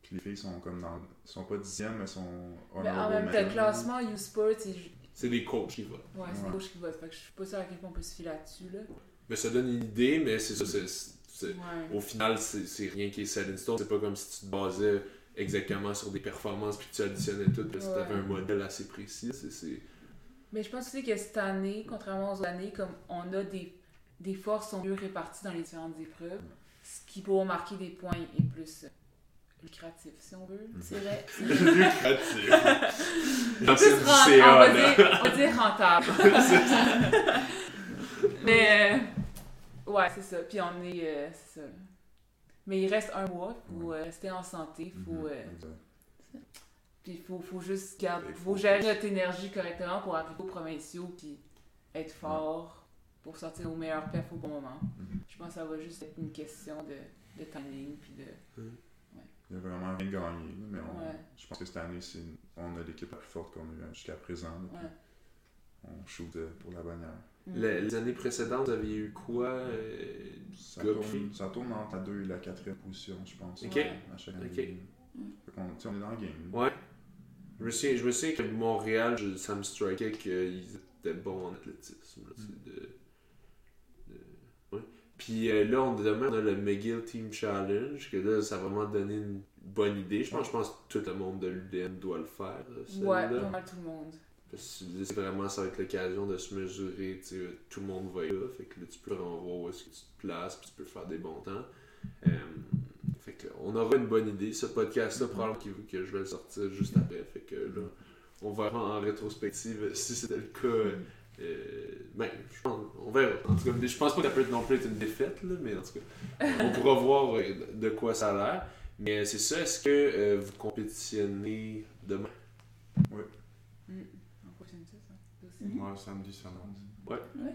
puis les filles sont comme dans. sont pas dixièmes, mais sont. Mais en même temps, le classement U-Sport, c'est C'est des coachs qui votent. ouais, c'est Ouais. gauche qui vote. Fait que je suis pas sûre à quel point on peut se fier là-dessus. Là. Mais ça donne une idée, mais c'est ça. c'est- c'est- Ouais. au final, c'est rien qui est set in stone. C'est pas comme si tu te basais exactement sur des performances puis tu additionnais tout parce que Ouais. tu avais un modèle assez précis. C'est- Mais je pense aussi que cette année, contrairement aux autres années, comme on a des, des forces sont mieux réparties dans les différentes épreuves, ce qui pour marquer des points est plus euh, lucratif, si on veut. C'est vrai. Lucratif. On, va là. dire, on dire rentable. Mais euh, ouais, c'est ça. Puis on est. euh, c'est ça. Mais il reste un mois, il faut euh, rester en santé, il faut. Mhm, euh. Puis il faut, faut juste garder, Il faut faut- gérer notre énergie correctement pour arriver aux provinciaux puis être fort pour sortir au meilleur perf au bon moment. Mhm. Je pense que ça va juste être une question de, de timing puis de. Il y a vraiment rien gagné, mais on- Ouais. je pense que cette année, c'est une- on a l'équipe la plus forte qu'on a eu jusqu'à présent. là, puis Ouais. On shoot euh, pour la bannière. Mm. Le- les années précédentes, vous aviez eu quoi euh, Ça tourne, ça tourne entre la 2 et la 4e position, je pense. Ok. Ouais. À chaque année. Tu sais, on est dans le game. Ouais. Je me souviens, je me souviens que Montréal, je- ça me strikait qu'ils étaient bons en athlétisme. là, c'est de- de- ouais. Puis euh, là, on, demain, on a le McGill Team Challenge, que là, ça a vraiment donné une bonne idée. Je pense, je pense que tout le monde de l'UDM doit le faire. Ouais, pas mal tout le monde. Parce que c'est vraiment, ça va être l'occasion de se mesurer, tu sais, tout le monde va être là, fait que là, tu peux en voir où est-ce que tu te places, puis tu peux faire des bons temps. Euh, fait que on aura une bonne idée. Ce podcast-là, probablement qu'il- que je vais le sortir juste après, fait que là, on verra en rétrospective si c'était le cas. Euh, ben, je pense, on verra. En tout cas, je pense pas que ça peut être non plus être une défaite, là, mais en tout cas, on pourra voir euh, de quoi ça a l'air. Mais c'est ça, est-ce que euh, vous compétitionnez demain? Mm. En prochaine ça, aussi. Mhm. Moi, samedi, ça monte. Ouais.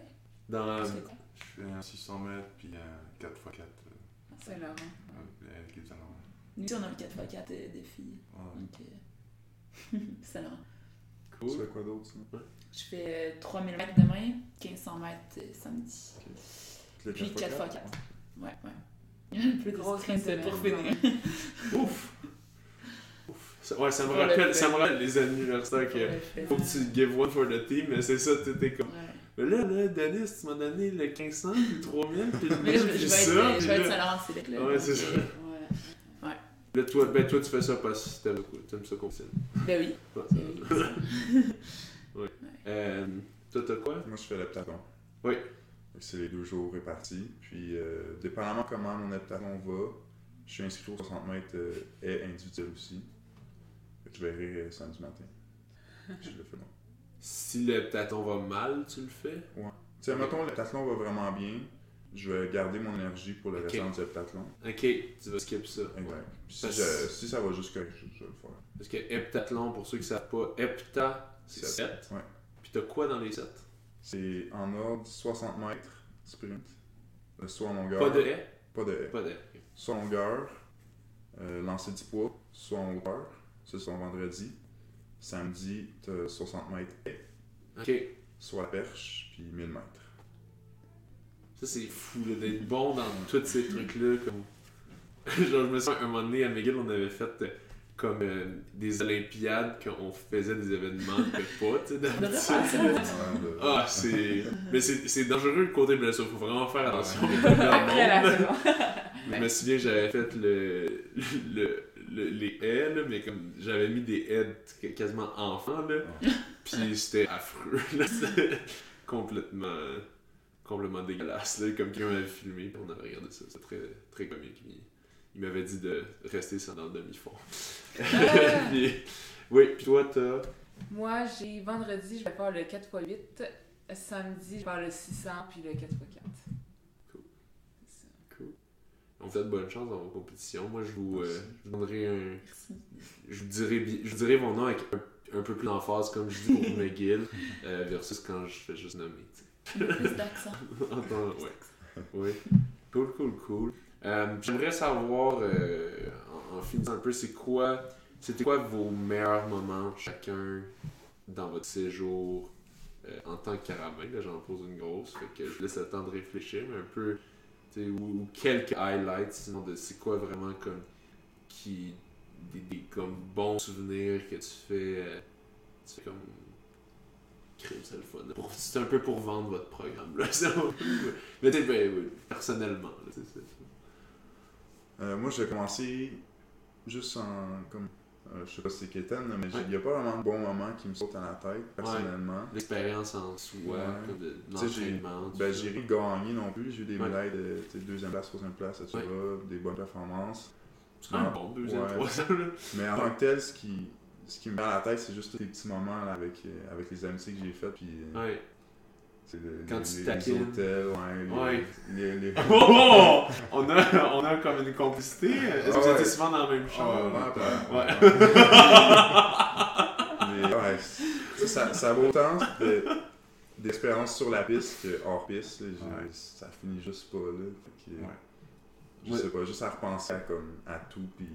Dans, C'est quoi? Je fais un 600 mètres puis un 4x4 C'est Laurent. euh, avec les. Nous on a un 4x4 de, de filles. Ouais. Donc, euh, c'est Tu fais quoi d'autre, sinon? Je fais euh, 3000 mètres demain, 1500 mètres euh, samedi. Puis 4x4? 4x4. Ouais, ouais. Peu de Grosse sprint pour finir. Ouf! Ouf. Ça- ouais, ça me, le rappelle, ça me rappelle les anniversaires que Ouais, je fais faut que tu give one for the team, mais c'est ça, t'étais comme. Ouais. Mais là, là, Denis, tu m'as donné le 1500, puis le 3000, puis le Mais là, je, 1000, je puis vais ça. être, je vais être Saint-Laurent Select, là. Ouais, c'est euh, ça. Ouais. là, toi, ben, toi, tu fais ça parce que t'aimes, t'aimes ça qu'on. Ben oui. Ouais. Ben oui. Euh, toi, t'as quoi? Moi, je fais l'heptathlon. Oui. C'est les deux jours répartis. Puis, euh, dépendamment comment mon heptathlon va, je suis inscrit au 60 mètres euh, et individuel aussi. Je verrai euh, samedi matin. Je le fais bon. Si le va mal, tu le fais? Tu sais, mettons, l'heptathlon va vraiment bien. Je vais garder mon énergie pour le Ok. restant du heptathlon. Ok, tu vas skip ça. Exact. Puis si, Parce- je- si ça va correct, je, je vais le faire. Parce que heptathlon, pour ceux qui savent pas, hepta, c'est Sept. 7. Ouais. Puis t'as quoi dans les 7? C'est en ordre 60 mètres sprint. Euh, Soit en longueur. Pas de haie? Pas de haie. Pas de haie. Soit en longueur, euh, lancer du poids, soit en hauteur. Ça, c'est vendredi. Samedi, t'as 60 mètres haie, Ok. soit la perche, puis 1000 mètres. Ça, c'est fou là, d'être bon dans tous ces trucs-là. Comme... Genre, je me souviens, un moment donné, à McGill, on avait fait euh, comme euh, des Olympiades qu'on faisait des événements que pas, tu sais, d'habitude. Ah, c'est. Mais c'est c'est dangereux le côté blessure, faut vraiment faire attention. Saison. Je me souviens, j'avais fait le, le, le- les haies, là, mais comme j'avais mis des haies quasiment enfants, là. Puis c'était affreux, là. C'était complètement, complètement dégueulasse, là. Comme quelqu'un m'avait filmé, puis on avait regardé ça. C'était très, très comique. Il, il m'avait dit de rester sans dans le demi-fond. Puis- oui, puis toi, t'as? Moi, j'ai vendredi, je vais faire le 4x8. Samedi, je vais faire le 600 puis le 4x4. Cool. Ça. Cool. On vous souhaite bonne chance dans vos compétitions. Moi, je vous, euh, je vous donnerai un. Merci. Je vous dirai, je vous dirai mon nom avec un, un peu plus d'emphase, comme je dis pour McGill, euh, versus quand je fais juste nommer. Plus d'accent. Entends- ouais. Oui. Cool, cool, cool. Euh, J'aimerais savoir, euh, en, en finissant un peu, c'est quoi, c'était quoi vos meilleurs moments chacun dans votre séjour euh, en tant que caramel? Là, j'en pose une grosse, fait que je laisse le temps de réfléchir, mais un peu, tu sais, ou, ou quelques highlights, sinon de c'est quoi vraiment comme qui des, des comme bons souvenirs que tu fais, tu fais comme crime, c'est le fun. Pour- C'est un peu pour vendre votre programme là. un Mais sais, ben, oui, personnellement, là, Euh, moi, j'ai commencé juste en. Comme, euh, je sais pas si c'est Kéten, mais il Ouais. n'y a pas vraiment de bons moments qui me sautent à la tête, personnellement. l'expérience en soi, comme de, j'ai- l'entraînement. Ben, j'ai ri gagner non plus. J'ai eu des Ouais. médailles de deuxième place, troisième place, etc. Des bonnes performances. C'est quand même bon, deuxième, troisième. Mais en tant que tel, ce qui, ce qui me vient à la tête, c'est juste les petits moments là, avec, euh, avec les amitiés que j'ai faites. Puis, Ouais. c'est le- Quand les, tu les taquines. hôtels, ouais, les, Ouais. les, les- Oh! on, a, on a comme une complicité. Est-ce que vous ouais. étiez souvent dans la même Ah, chambre? ouais, Ouais. ça, ça vaut autant de- d'expérience sur la piste que hors piste. là. Ça finit juste pas là. Fait que, Ouais. Je Ouais. sais pas, juste à repenser à, comme, à tout, puis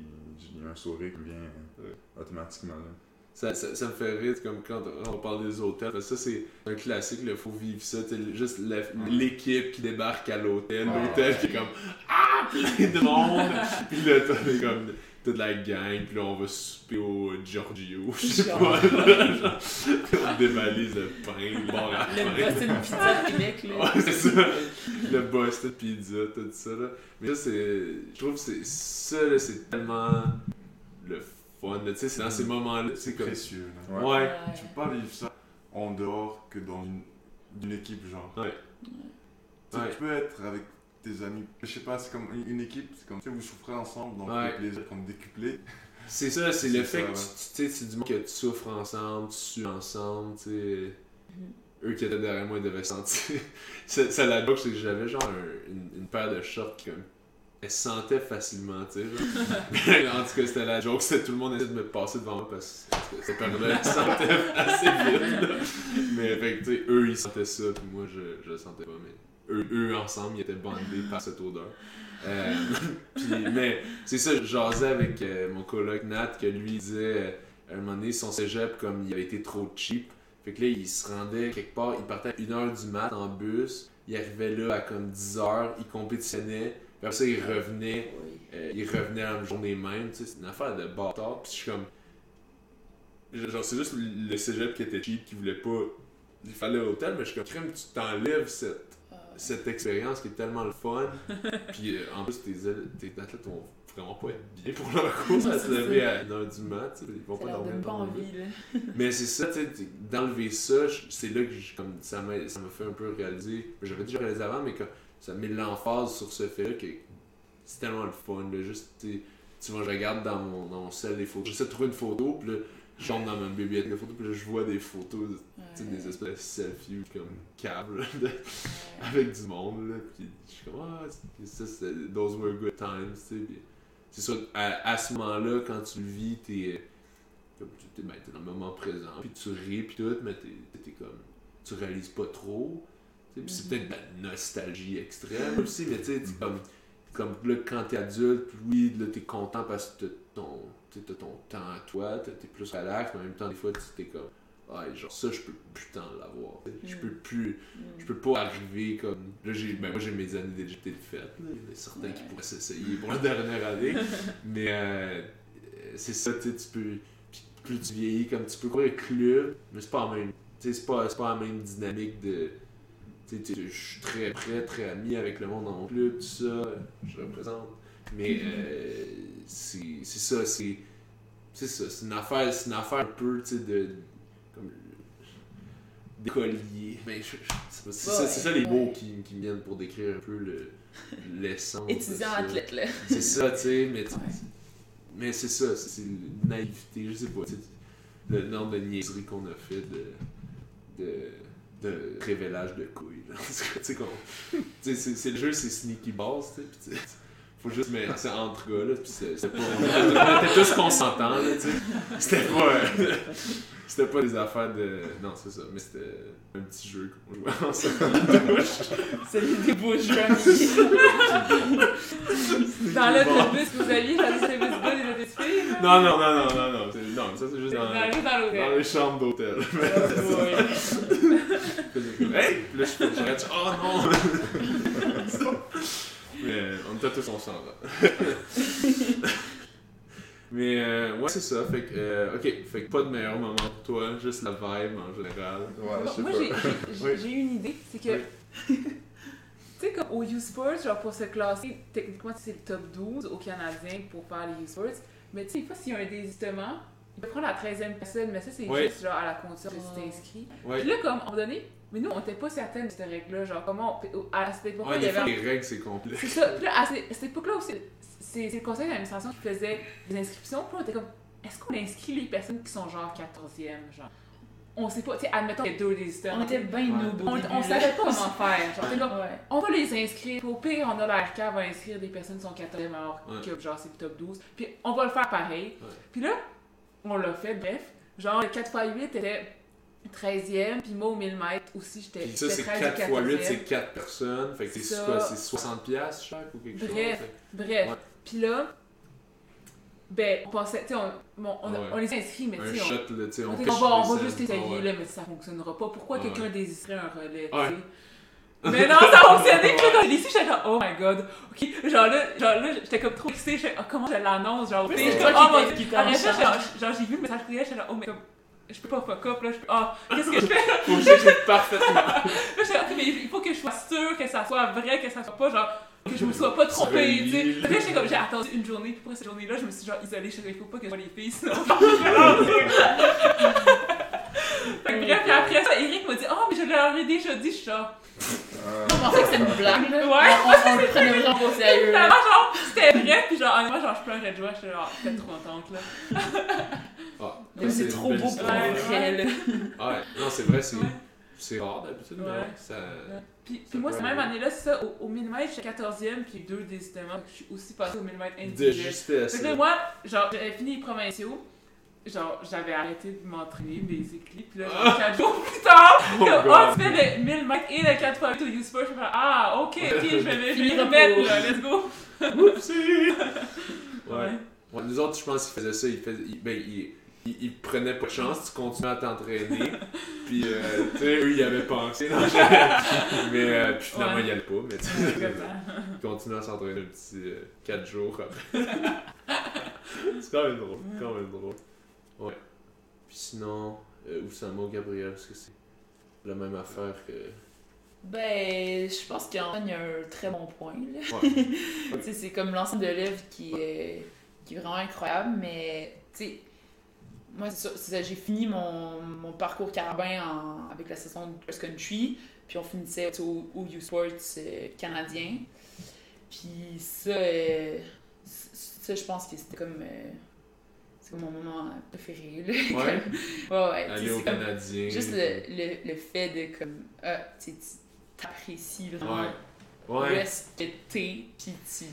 il y a un sourire qui me vient euh, Ouais. automatiquement. Là. Ça, ça, ça me fait rire, comme quand on parle des hôtels. Parce que ça, c'est un classique, il faut vivre ça. juste l'équipe qui débarque à l'hôtel. L'hôtel qui est comme Ah, plein de monde. puis là, t'es comme toute la gang. Puis là, on va souper au Giorgio. Je sais Genre. pas. là, on dévalise le pain, le bar à Le. Boston Pizza de Québec, là. Ouais, c'est ça. Le Boston Pizza, tout ça, là. Mais ça, c'est. Je trouve que c'est. Ça, là, c'est tellement. Le fun, là. Tu sais, c'est dans ces moments-là. C'est comme. précieux. là. Ouais. Ouais. Tu peux pas vivre ça en dehors que dans une, équipe, genre. Ouais. Ouais. Tu peux être avec tes amis. Je sais pas, c'est comme une, équipe, c'est comme tu sais, vous souffrez ensemble, donc Ouais. le plaisir comme décuplé. C'est ça, c'est le fait ça, que ouais. tu tu sais, c'est du monde que tu souffres ensemble, tu sues ensemble, tu sais. Eux qui étaient derrière moi, ils devaient sentir. c'est c'est la joke, c'est que j'avais genre un- une, une paire de shorts qui comme. Elle se sentait facilement, tu sais. genre. en tout cas, c'était la joke, c'était tout le monde essayait de me passer devant moi parce que cette paire-là, elle se sentait assez vite. là. Mais fait que, tu sais, eux, ils sentaient ça, puis moi, je, je le sentais pas. Mais eux, eux ensemble, ils étaient bandés par cette odeur. Euh, puis, mais c'est ça, je jasais avec euh, mon coloc Nat que lui disait euh, à un moment donné son cégep comme il avait été trop cheap. Fait que là il se rendait quelque part, il partait à 1h du mat en bus, il arrivait là à comme 10h, il compétitionnait, puis après ça il revenait, euh, il revenait en journée même, tu sais, c'est une affaire de bâtard, puis je suis comme. Genre c'est juste le cégep qui était cheap qui voulait pas. Il fallait l'hôtel, mais je suis comme crème, tu t'enlèves cette cette expérience qui est tellement le fun. Puis euh, en plus, tes, tes athlètes vont vraiment pas être bien pour leur course à se lever à 1h du mat. Ils vont Ça pas dormir pas envie, là. Mais c'est ça, tu sais, d'enlever ça, c'est là que je- comme, ça m'a fait un peu réaliser. J'avais déjà réalisé avant, mais que ça met l'emphase sur ce fait-là que c'est tellement le fun. Là, juste, tu sais, tu vois, je regarde dans mon, dans mon sel des photos. J'essaie de trouver une photo, puis là, je tombe dans ma bibliothèque de photos, puis là, je vois des photos, des espèces de selfies comme câbles, de- avec du monde, là, puis je suis comme, ah, c'est- ça, c'est, those were good times, tu sais, puis c'est ça, à, à ce moment-là, quand tu le vis, t'es, comme, tu- t'es, ben, t'es dans le moment présent, puis tu ris, puis tout, mais t'es, t'es comme, tu réalises pas trop, puis c'est Mhm. peut-être de la nostalgie extrême aussi, mais tu sais, t'es comme, comme là, quand t'es adulte, oui, là, t'es content parce que t'as ton, t'as ton temps à toi, t'es plus relax, mais en même temps, des fois, tu t'es comme, ouais, genre, ça, je peux plus tant l'avoir, tu sais. je Mm. peux plus, je peux pas arriver comme. Là, j'ai, ben, moi, j'ai mes années d'électricité de fête. Il y en a certains qui pourraient s'essayer pour la dernière année. mais euh, c'est ça, tu sais, tu peux. puis plus tu vieillis, comme tu peux courir club, mais c'est pas la même. Tu sais, c'est pas, c'est pas la même dynamique de. Tu sais, tu- je suis très près, très ami avec le monde dans mon club, tout ça, je représente. Mais euh, c'est, ça, c'est. C'est ça, c'est une affaire, c'est une affaire un peu, tu sais, de. Comme d'écolier. Ben, c'est ça, c'est ça les mots qui, qui me viennent pour décrire un peu le, l'essence. Étudiant athlète, là. C'est ça, tu sais, mais, Ouais. mais c'est ça, c'est une naïveté, je sais pas, le nombre de niaiseries qu'on a fait de, de, de révélage de couilles. c'est le jeu, c'est sneaky puis tu sais, faut juste mettre ça entre gars, là, puis c'est c'est pas... On était tous consentants, là, tu sais. C'était pas... euh, C'était pas des affaires de... Non, c'est ça, mais c'était un petit jeu qu'on jouait ensemble. C'est des beaux jeux amis. Dans l'autobus que vous aviez, dans l'autobus gars, les autobus filles. Non, non, non, non, non, non, c'est- non, ça c'est juste dans... Les chambres d'hôtel. Ouais. hey! Là, je j'arrête, oh non! tous on s'en va. Mais euh, ouais, c'est ça. Fait que, euh, ok, fait que pas de meilleur moment pour toi, juste la vibe en général. Ouais, je sais Moi, pas. j'ai- Oui. une idée, c'est que, Oui. tu sais, comme au U-Sports, genre pour se classer, techniquement, c'est le top 12 au Canadien pour faire les U-Sports. Mais tu sais, fois, s'il y a un désistement, il peut prendre la 13e personne, mais ça, c'est Oui. juste genre à la condition que tu t'es inscrit. Ouais. Puis là, comme, à un moment donné, mais nous, on était pas certaines de cette règle-là, genre, comment, on- à cette époque-là, Ouais, il y des fois, avait les règles, c'est complexe. C'est ça. Puis là, à cette, époque-là aussi, c'est c'est le conseil d'administration qui faisait des inscriptions. Puis là, on était comme, est-ce qu'on inscrit les personnes qui sont genre 14e, genre? On sait pas, tu sais, admettons qu'il y a deux désistants. On était bien au On, on savait pas comment faire. Genre, t'es comme, Ouais. on va les inscrire. Au pire, on a l'ARK va inscrire des personnes qui sont 14e alors Ouais. que genre c'est le top 12. Puis on va le faire pareil. Ouais. Puis là, on l'a fait, bref. Genre, le 4x8 était 13e, puis moi au 1000 mètres aussi, j'étais Puis ça, c'est 13 4 ou x 8, 14e. c'est 4 personnes. Fait que c'est Ça. quoi, c'est 60$ piastres chaque ou quelque chose? Bref. Fait Bref. Ouais. Puis là, ben, on pensait, tu sais, on, bon, on, Ouais. on les a inscrits, mais tu sais, on, shot, là, on, on bon, on va juste essayer, Ah ouais. là, mais ça fonctionnera pas. Pourquoi Ouais. quelqu'un désisterait un relais, tu Ouais. sais? Mais non, ça fonctionnait. Puis là, quand je l'ai su, j'étais comme, oh my god. Ok, genre là, genre là j'étais comme trop excitée. J'étais, oh, comment je l'annonce? Genre, tu sais, oh mon dieu. genre, j'ai vu le message privé, j'étais là, oh, mais comme, je peux pas fuck up, là. Je peux, ah, qu'est-ce que je fais? Faut que j'écoute parfaitement. Là, ok, mais il faut que je sois sûre que ça soit vrai, que ça soit pas genre. Que je me sois pas trompée, tu sais. Après, j'étais comme, j'ai attendu une journée, puis pour cette journée-là, je me suis genre isolée. Je il faut pas que je vois les filles, sinon. fait que bref, puis après ça, Eric m'a dit, oh, mais je leur ai déjà dit, je suis genre. On pensait que c'était une blague, là. Ouais. On, le prenait vraiment au sérieux. genre, c'était vrai, puis genre, moi, genre, je pleurais de joie, j'étais genre, j'étais trop contente, là. Ah, c'est trop beau pour. Ouais. là. Ah ouais, non, c'est vrai, c'est Ouais. c'est rare d'habitude, mais Ouais. ouais, ça. Puis, Ça puis moi, cette même année-là, c'est ça, au, au 1000 mètres, j'étais 14e, puis deux désistements, je suis aussi passée au 1000 mètres De individuel. justesse. Fait que moi, genre, j'avais fini les provinciaux. Genre, j'avais arrêté de m'entraîner, basically. Puis là, genre, 4 jours plus tard, Oh, God. oh, tu fais le 1000 mètres et le 4 x 8 au U-Sport. Je fais, ah, ok, ok, je vais, je vais y remettre, là, let's go. Oupsie! Ouais. Ouais. Ouais, nous autres, je pense qu'ils faisaient ça. Ils, faisaient, ils- ben, ils, ils, ils prenaient pas de chance, tu continuais à t'entraîner. puis, euh, tu sais, eux, ils avaient pensé. non, mais, euh, puis finalement, Ouais. ils allaient pas. Mais tu sais, ils continuaient à s'entraîner un petit 4 jours après. c'est quand même drôle. Quand même drôle. Ouais. Puis sinon, euh, Oussama ou Gabriel, est-ce que c'est la même affaire que. Ben, je pense qu'Antoine, il y a un très bon point, là. Ouais. Tu sais, c'est comme l'ensemble de l'œuvre qui est, qui est vraiment incroyable, mais tu sais, moi, c'est ça, j'ai fini mon, mon parcours carabin en- avec la saison de cross country, puis on finissait au, au U-Sports euh, canadien. Puis ça, euh, ça, je pense que c'était comme. euh, c'est mon moment préféré, là. Ouais? Ouais, ouais. Aller au c'est comme- Canadien. Juste le, le, le fait de comme. Ah, tu t'apprécies vraiment Ouais. t'es, puis tu.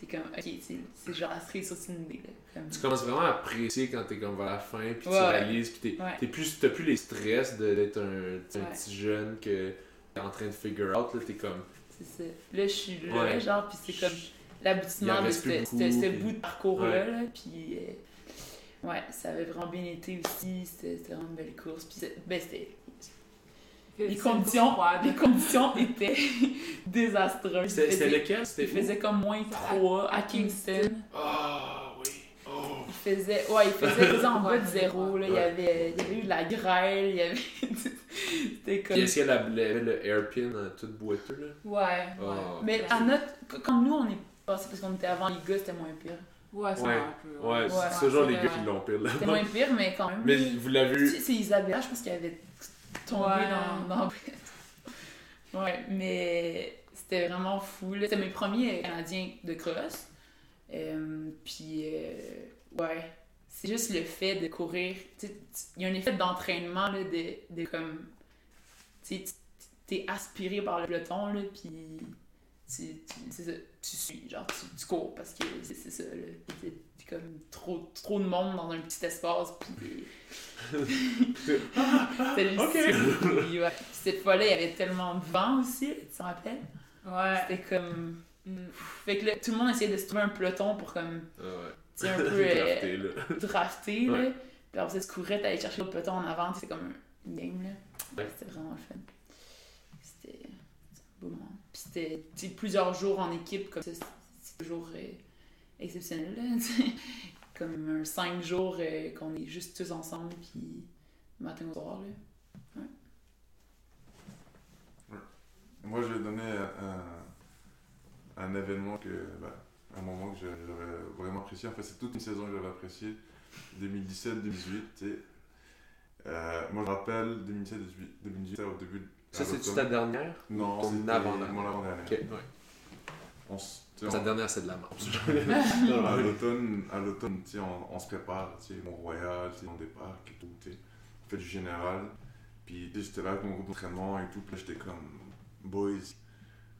T'es comme, ok, c'est c'est genre la cerise sur une idée, là. Comme- Tu commences vraiment à apprécier quand t'es comme vers la fin, puis Ouais, tu réalises, puis t'es, Ouais. plus, t'as plus les stress de- d'être un, un petit jeune que t'es en train de figure out, là, t'es comme... C'est ça. Là, je suis là, Ouais. genre, puis c'est comme l'aboutissement en de ce beaucoup, ce- ce puis- bout de parcours-là, Ouais. là, puis. euh, ouais, ça avait vraiment bien été aussi, c'était vraiment une belle course, puis ben, c'était. Les conditions, les conditions étaient désastreuses. C'était, lequel? C'était Il faisait comme moins 3 à Kingston. Oh. Il faisait, ouais, il faisait, faisait en bas de zéro, là. Il, y avait, il y avait eu de la grêle, il y avait. C'était comme. Puis est-ce qu'il y a la- le, hairpin euh, tout boiteux, là? Ouais, ouais. Ah. Mais à notre. Quand nous, on est passé, parce qu'on était avant les gars, c'était moins pire. Ouais, ça Ouais. peu. Ouais, Ouais, c'est toujours c'est les gars qui l'ont pire, là. C'était moins pire, mais quand même. Mais vous l'avez vu... C'est Isabella, je pense qu'elle avait tombé Ouais. dans, dans Ouais, mais c'était vraiment fou. là. C'était mes premiers Canadiens de cross. Euh, puis, euh, ouais, c'est juste le fait de courir. Il y a un effet d'entraînement, là, de, de comme. Tu t'es aspiré par le peloton, là, puis tu, tu, c'est ça, tu suis, genre, tu, tu cours parce que c'est c'est ça, là. T'es- t'es comme trop, trop de monde dans un petit espace, puis. C'était le Ok. puis, ouais. Puis cette fois-là, il y avait tellement de vent aussi, tu t'en rappelles? Ouais. C'était comme. Mm. Fait que là, tout le monde essayait de se trouver un peloton pour comme, Ah ouais. Tu sais, un peu euh, Drafté, là. drafter, Ouais. là. Puis après, ça, tu courais, t'allais chercher l'autre peloton en avant, c'était comme une game, là. Ouais. C'était vraiment le fun. C'était un beau moment. Puis c'était, plusieurs jours en équipe, comme ça, c'est toujours euh, exceptionnel. Là. Comme un 5 jours euh, qu'on est juste tous ensemble, puis matin au soir. Là. Moi, je vais donner un, un événement que, ben, un moment que j'avais vraiment apprécié. En fait, c'est toute une saison que j'avais apprécié. 2017-2018, tu sais. Euh, moi, je rappelle 2017-2018, au début. Ça, à c'est-tu l'automne. ta dernière Non, c'était avant-dernière? mon avant-dernière. Ok, ouais. Sa on- dernière, c'est de la mort. à l'automne, à on, on se prépare, tu sais, Mont-Royal, on débarque et tout, tu sais, on fait du général. Puis, j'étais là avec mon groupe d'entraînement et tout, puis là, j'étais comme, boys,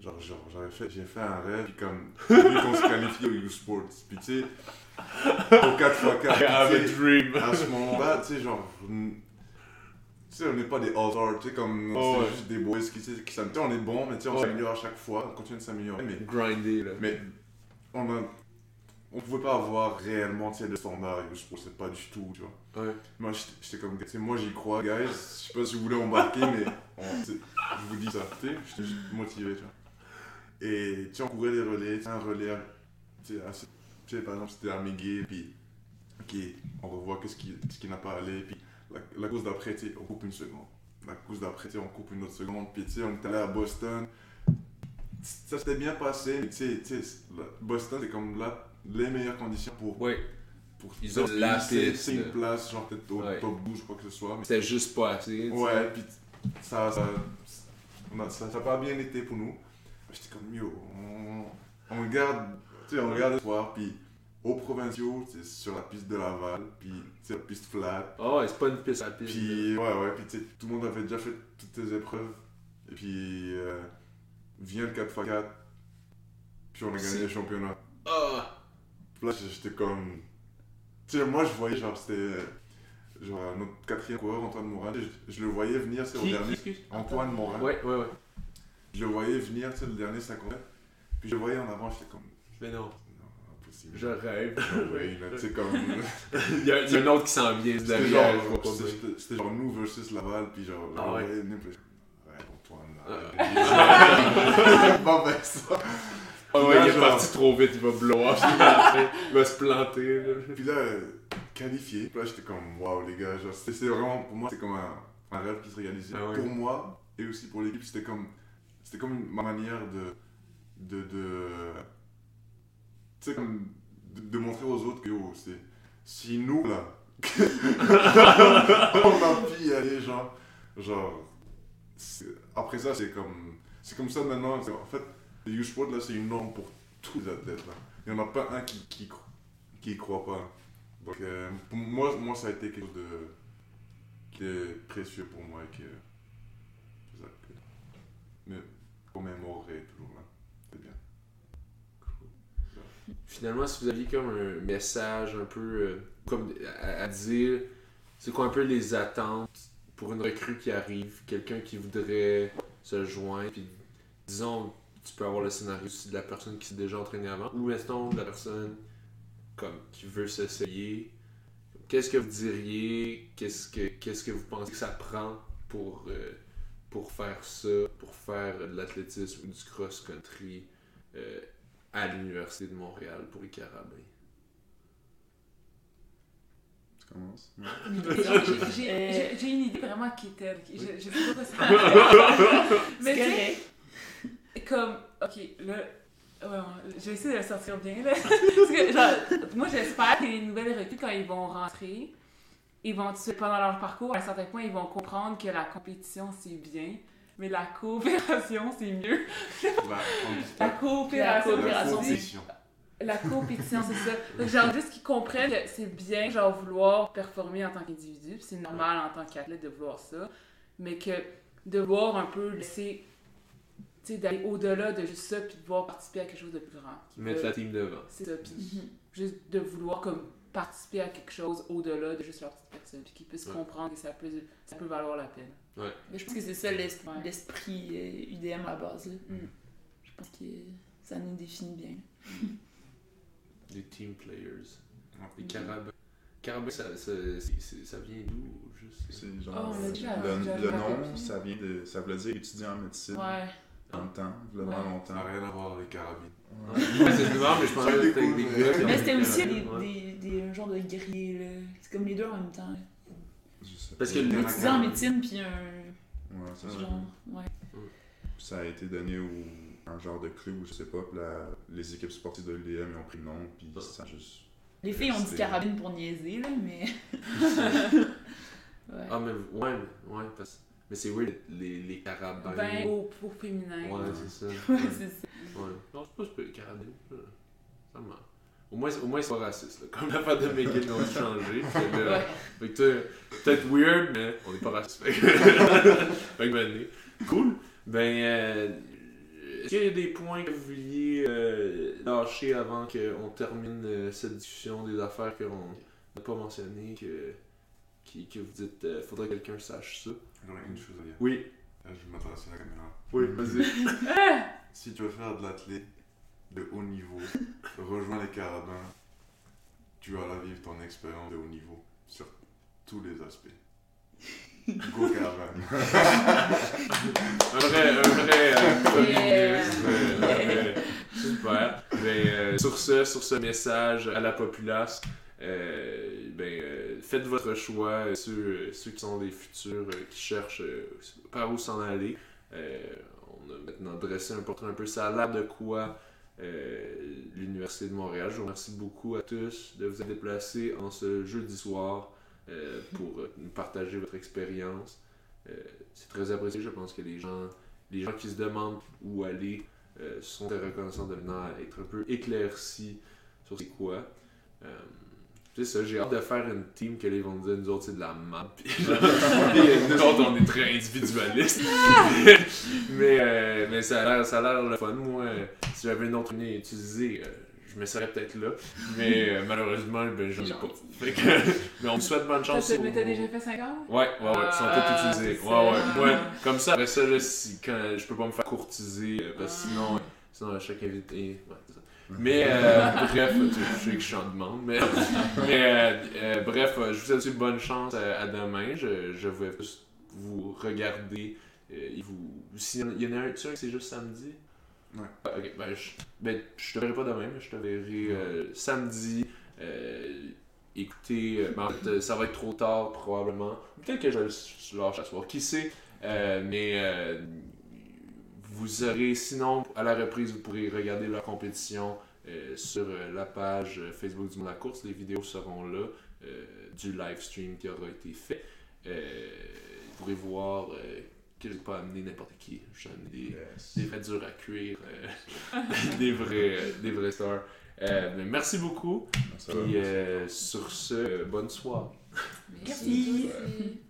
genre, genre, j'avais fait, j'ai fait un rêve, puis comme, vu qu'on se qualifiait au U-Sports. Puis, tu sais, au 4x4, I have a puis, tu sais, dream. à ce moment-là, tu sais, genre, mm, tu sais, on n'est pas des all-stars, tu sais, comme, Oh, c'est ouais. juste des boys qui, tu sais, qui. Tu sais, on est bon, mais tu sais, on Ouais. s'améliore à chaque fois, on continue de s'améliorer, mais Grinder, là. mais on a, on pouvait pas avoir réellement tu sais, le standard et je c'est pas du tout, tu vois. Ouais. Moi j'étais- comme, tu sais, moi j'y crois, guys. Je sais pas si vous voulez embarquer, mais on- je vous dis ça, tu sais, j'étais motivé, tu vois. Et tu courait des relais, un relais, tu sais, assez- tu sais, par exemple, c'était à Mégué, puis ok, on revoit qu'est-ce qui, ce qui n'a pas allé, puis la, la course d'après, tu sais, on coupe une seconde. La course d'après, tu sais, on coupe une autre seconde, puis tu sais, on est allé à Boston, ça s'était bien passé, mais tu sais, Boston, c'est comme là, les meilleures conditions pour. Ouais. pour Ils ont la c'est- une place, genre peut-être au Ouais. top 12 ou quoi que ce soit. mais- C'était juste pas assez. Ouais, puis ça, ça, ça, ça a pas bien été pour nous. J'étais comme, yo, on, on garde, tu sais, on regarde le soir, puis aux provinciaux, c'est sur la piste de Laval, puis c'est la piste flat. Ah ouais, c'est pas une piste rapide. Puis, ouais, ouais, puis tu sais, tout le monde avait déjà fait toutes les épreuves. Et puis, euh, vient le 4x4, puis on a gagné le championnat. Ah! Là, j'étais comme. Tu sais, moi, je voyais, genre, c'était. Genre, notre quatrième coureur, Antoine Morin. Je, je le voyais venir, c'est au dernier. Antoine Morin. Ouais, ouais, ouais. Je le voyais venir, tu sais, le dernier 50 Puis je le voyais en avant, j'étais comme. Mais non, Non, impossible. je rêve. Là, tu sais, comme. il, y a, il y a un autre qui s'en vient C'était genre, pas c'était- bien. c'était- c'était genre nous versus Laval, puis genre. Ah ouais. voyais venir, puis je- Ouais, Antoine, Ah. là. Bon, ben, ça. Ah ouais, il est Genre- parti trop vite, il va blow il va- se planter. Là. Puis là, qualifié. Puis là, j'étais comme, waouh, les gars. genre, C'était c'était vraiment, pour moi, c'était comme un, un rêve qui se réalisait. Ah ouais. Pour moi et aussi pour l'équipe, c'était comme, c'était comme ma manière de. de, de tu sais, comme. De, montrer aux autres que, oh, c'est. Si nous, là. on a pu y aller, genre. Genre. Après ça, c'est comme. C'est comme ça maintenant. En fait, le U-Sport, là, c'est une norme pour tous les athlètes, là. Il n'y en a pas un qui, qui, qui croit pas. Donc, euh, pour moi, moi, ça a été quelque chose de, qui est précieux pour moi et que. C'est ça que. Me commémorer toujours là. C'est bien. Finalement, si vous aviez comme un message un peu euh, comme à, dire, c'est quoi un peu les attentes pour une recrue qui arrive, quelqu'un qui voudrait se joindre, puis disons, tu peux avoir le scénario de la personne qui s'est déjà entraînée avant, ou mettons de la personne comme qui veut s'essayer. Qu'est-ce que vous diriez, qu'est-ce que, qu'est-ce que vous pensez que ça prend pour, euh, pour faire ça, pour faire de l'athlétisme ou du cross-country euh, à l'Université de Montréal pour les Carabins. Tu commences? J'ai- Euh, une idée vraiment qui est telle. Je, je sais pas quoi Mais tu comme, ok, là, ouais, je vais essayer de le sortir bien, là. Parce que, genre, moi, j'espère que les nouvelles recrues, quand ils vont rentrer, ils vont, pendant leur parcours, à un certain point, ils vont comprendre que la compétition, c'est bien, mais la coopération, c'est mieux. La, La coopération, La la coopération, c'est- compétition. La compétition, c'est ça. Donc, genre, juste qu'ils comprennent que c'est bien, genre, vouloir performer en tant qu'individu, puis c'est normal en tant qu'athlète de vouloir ça, mais que de voir un peu laisser, tu sais, d'aller au-delà de juste ça, puis de vouloir participer à quelque chose de plus grand. Mettre la team devant. C'est ça, puis Mhm. juste de vouloir, comme, participer à quelque chose au-delà de juste leur petite personne, puis qu'ils puissent Ouais. comprendre que ça peut, ça peut valoir la peine. Mais je pense que c'est ça l'es- Ouais. l'esprit euh, UDM à la base. là. Mm. Je pense que ça nous définit bien. Des team players. Les Carabins. Carabins, ça, ça, ça vient d'où C'est Oh, genre. déjà- le, déjà le raconté. nom, ça vient de. Ça voulait dire étudiant en médecine. Ouais. dans le temps, vraiment Ouais. Ça longtemps. n'a rien à voir avec carabine. Ouais, c'est non, mais je pensais que c'était avec des gars Mais c'était aussi des, ouais. des, des, un genre de guerrier, là. C'est comme les deux en même temps. Je sais Parce pas. que le- étudiant en médecine, puis un Ouais, c'est ça. genre. Ouais. Ça a été donné au un genre de club ou je sais pas, puis la- les équipes sportives de l'UDM ils ont pris le nom, puis ça juste. Les filles ont dit carabine pour niaiser, là, mais. ouais. Ah, mais ouais, ouais, parce... mais c'est weird, les, les carabins. Ben, au, pour féminin. Ouais, c'est ça. Ouais, c'est ça. Ouais. Non, c'est pas super carabine. ça. Ça marche. Au moins, au moins c'est pas raciste. Là. Comme l'affaire de Megan, on a changé. Fait que, là, Ouais. fait que peut-être weird, mais on est pas raciste. Fait que, que nuit. Cool. Ben, euh, est-ce qu'il y a des points que vous vouliez euh, lâcher avant qu'on termine euh, cette discussion des affaires qu'on n'a pas mentionnées, que, qui, que vous dites, euh, faudrait que quelqu'un sache ça? J'aurais une chose à dire. Oui. Là, je vais m'adresser à la caméra. Oui, vas-y. Si tu veux faire de l'athlète de haut niveau, rejoins les carabins. Tu vas vivre ton expérience de haut niveau sur tous les aspects. Go carabin. Un vrai, un vrai euh, premier Yeah. ministre, Super. Euh, sur ce, sur ce message à la populace, euh, ben, euh, faites votre choix, euh, ceux, ceux qui sont des futurs, qui cherchent par où s'en aller. On a maintenant dressé un portrait un peu l'air de quoi l'Université de Montréal. Je vous remercie beaucoup à tous de vous être déplacés en ce jeudi soir pour nous partager votre expérience. C'est très apprécié. Je pense que les gens, les gens qui se demandent où aller sont très reconnaissants de venir être un peu éclaircis sur c'est quoi. C'est ça, j'ai hâte de faire une team que les vont me dire, nous autres c'est de la euh, nous autres on est très individualistes. mais euh, mais ça a l'air ça a l'air le fun. Moi, euh, si j'avais une autre année utilisée, euh, je me serais peut-être là. Mais euh, malheureusement, ben, j'en ai pas. Fait que, mais on me souhaite bonne chance. tu t'as déjà fait 5 ans? Ouais, ouais, ouais, ils sont Ah, tous utilisés. c'est Ouais, ouais, ouais. Comme ça, après ça, là, si, quand, je peux pas me faire courtiser, parce que Ah. sinon, sinon, à chaque invité. Ouais. Mais, euh, bref, je sais que je suis en demande, mais, mais euh, euh, bref, je vous souhaite une bonne chance à, demain. Je, je vais juste vous regarder. vous, s'il y en a- il y en a un, tu sais, c'est juste samedi? Ouais. Ah, ok, ben, je, ben, je te verrai pas demain, mais je te verrai euh, samedi. Écoutez, ben, en fait, ça va être trop tard probablement. Peut-être que je lâche à soir, qui sait. Mais vous aurez, sinon, à la reprise, vous pourrez regarder la compétition euh, sur euh, la page euh, Facebook du Monde à la course. Les vidéos seront là euh, du live stream qui aura été fait. Euh, vous pourrez voir euh, que je n'ai pas amené n'importe qui. J'ai amené des, Yes. des vrais durs à cuire, euh, des, vrais, euh, des vrais stars. Euh, mais merci beaucoup. Puis euh, sur ce, euh, bonne soirée. Merci. Merci.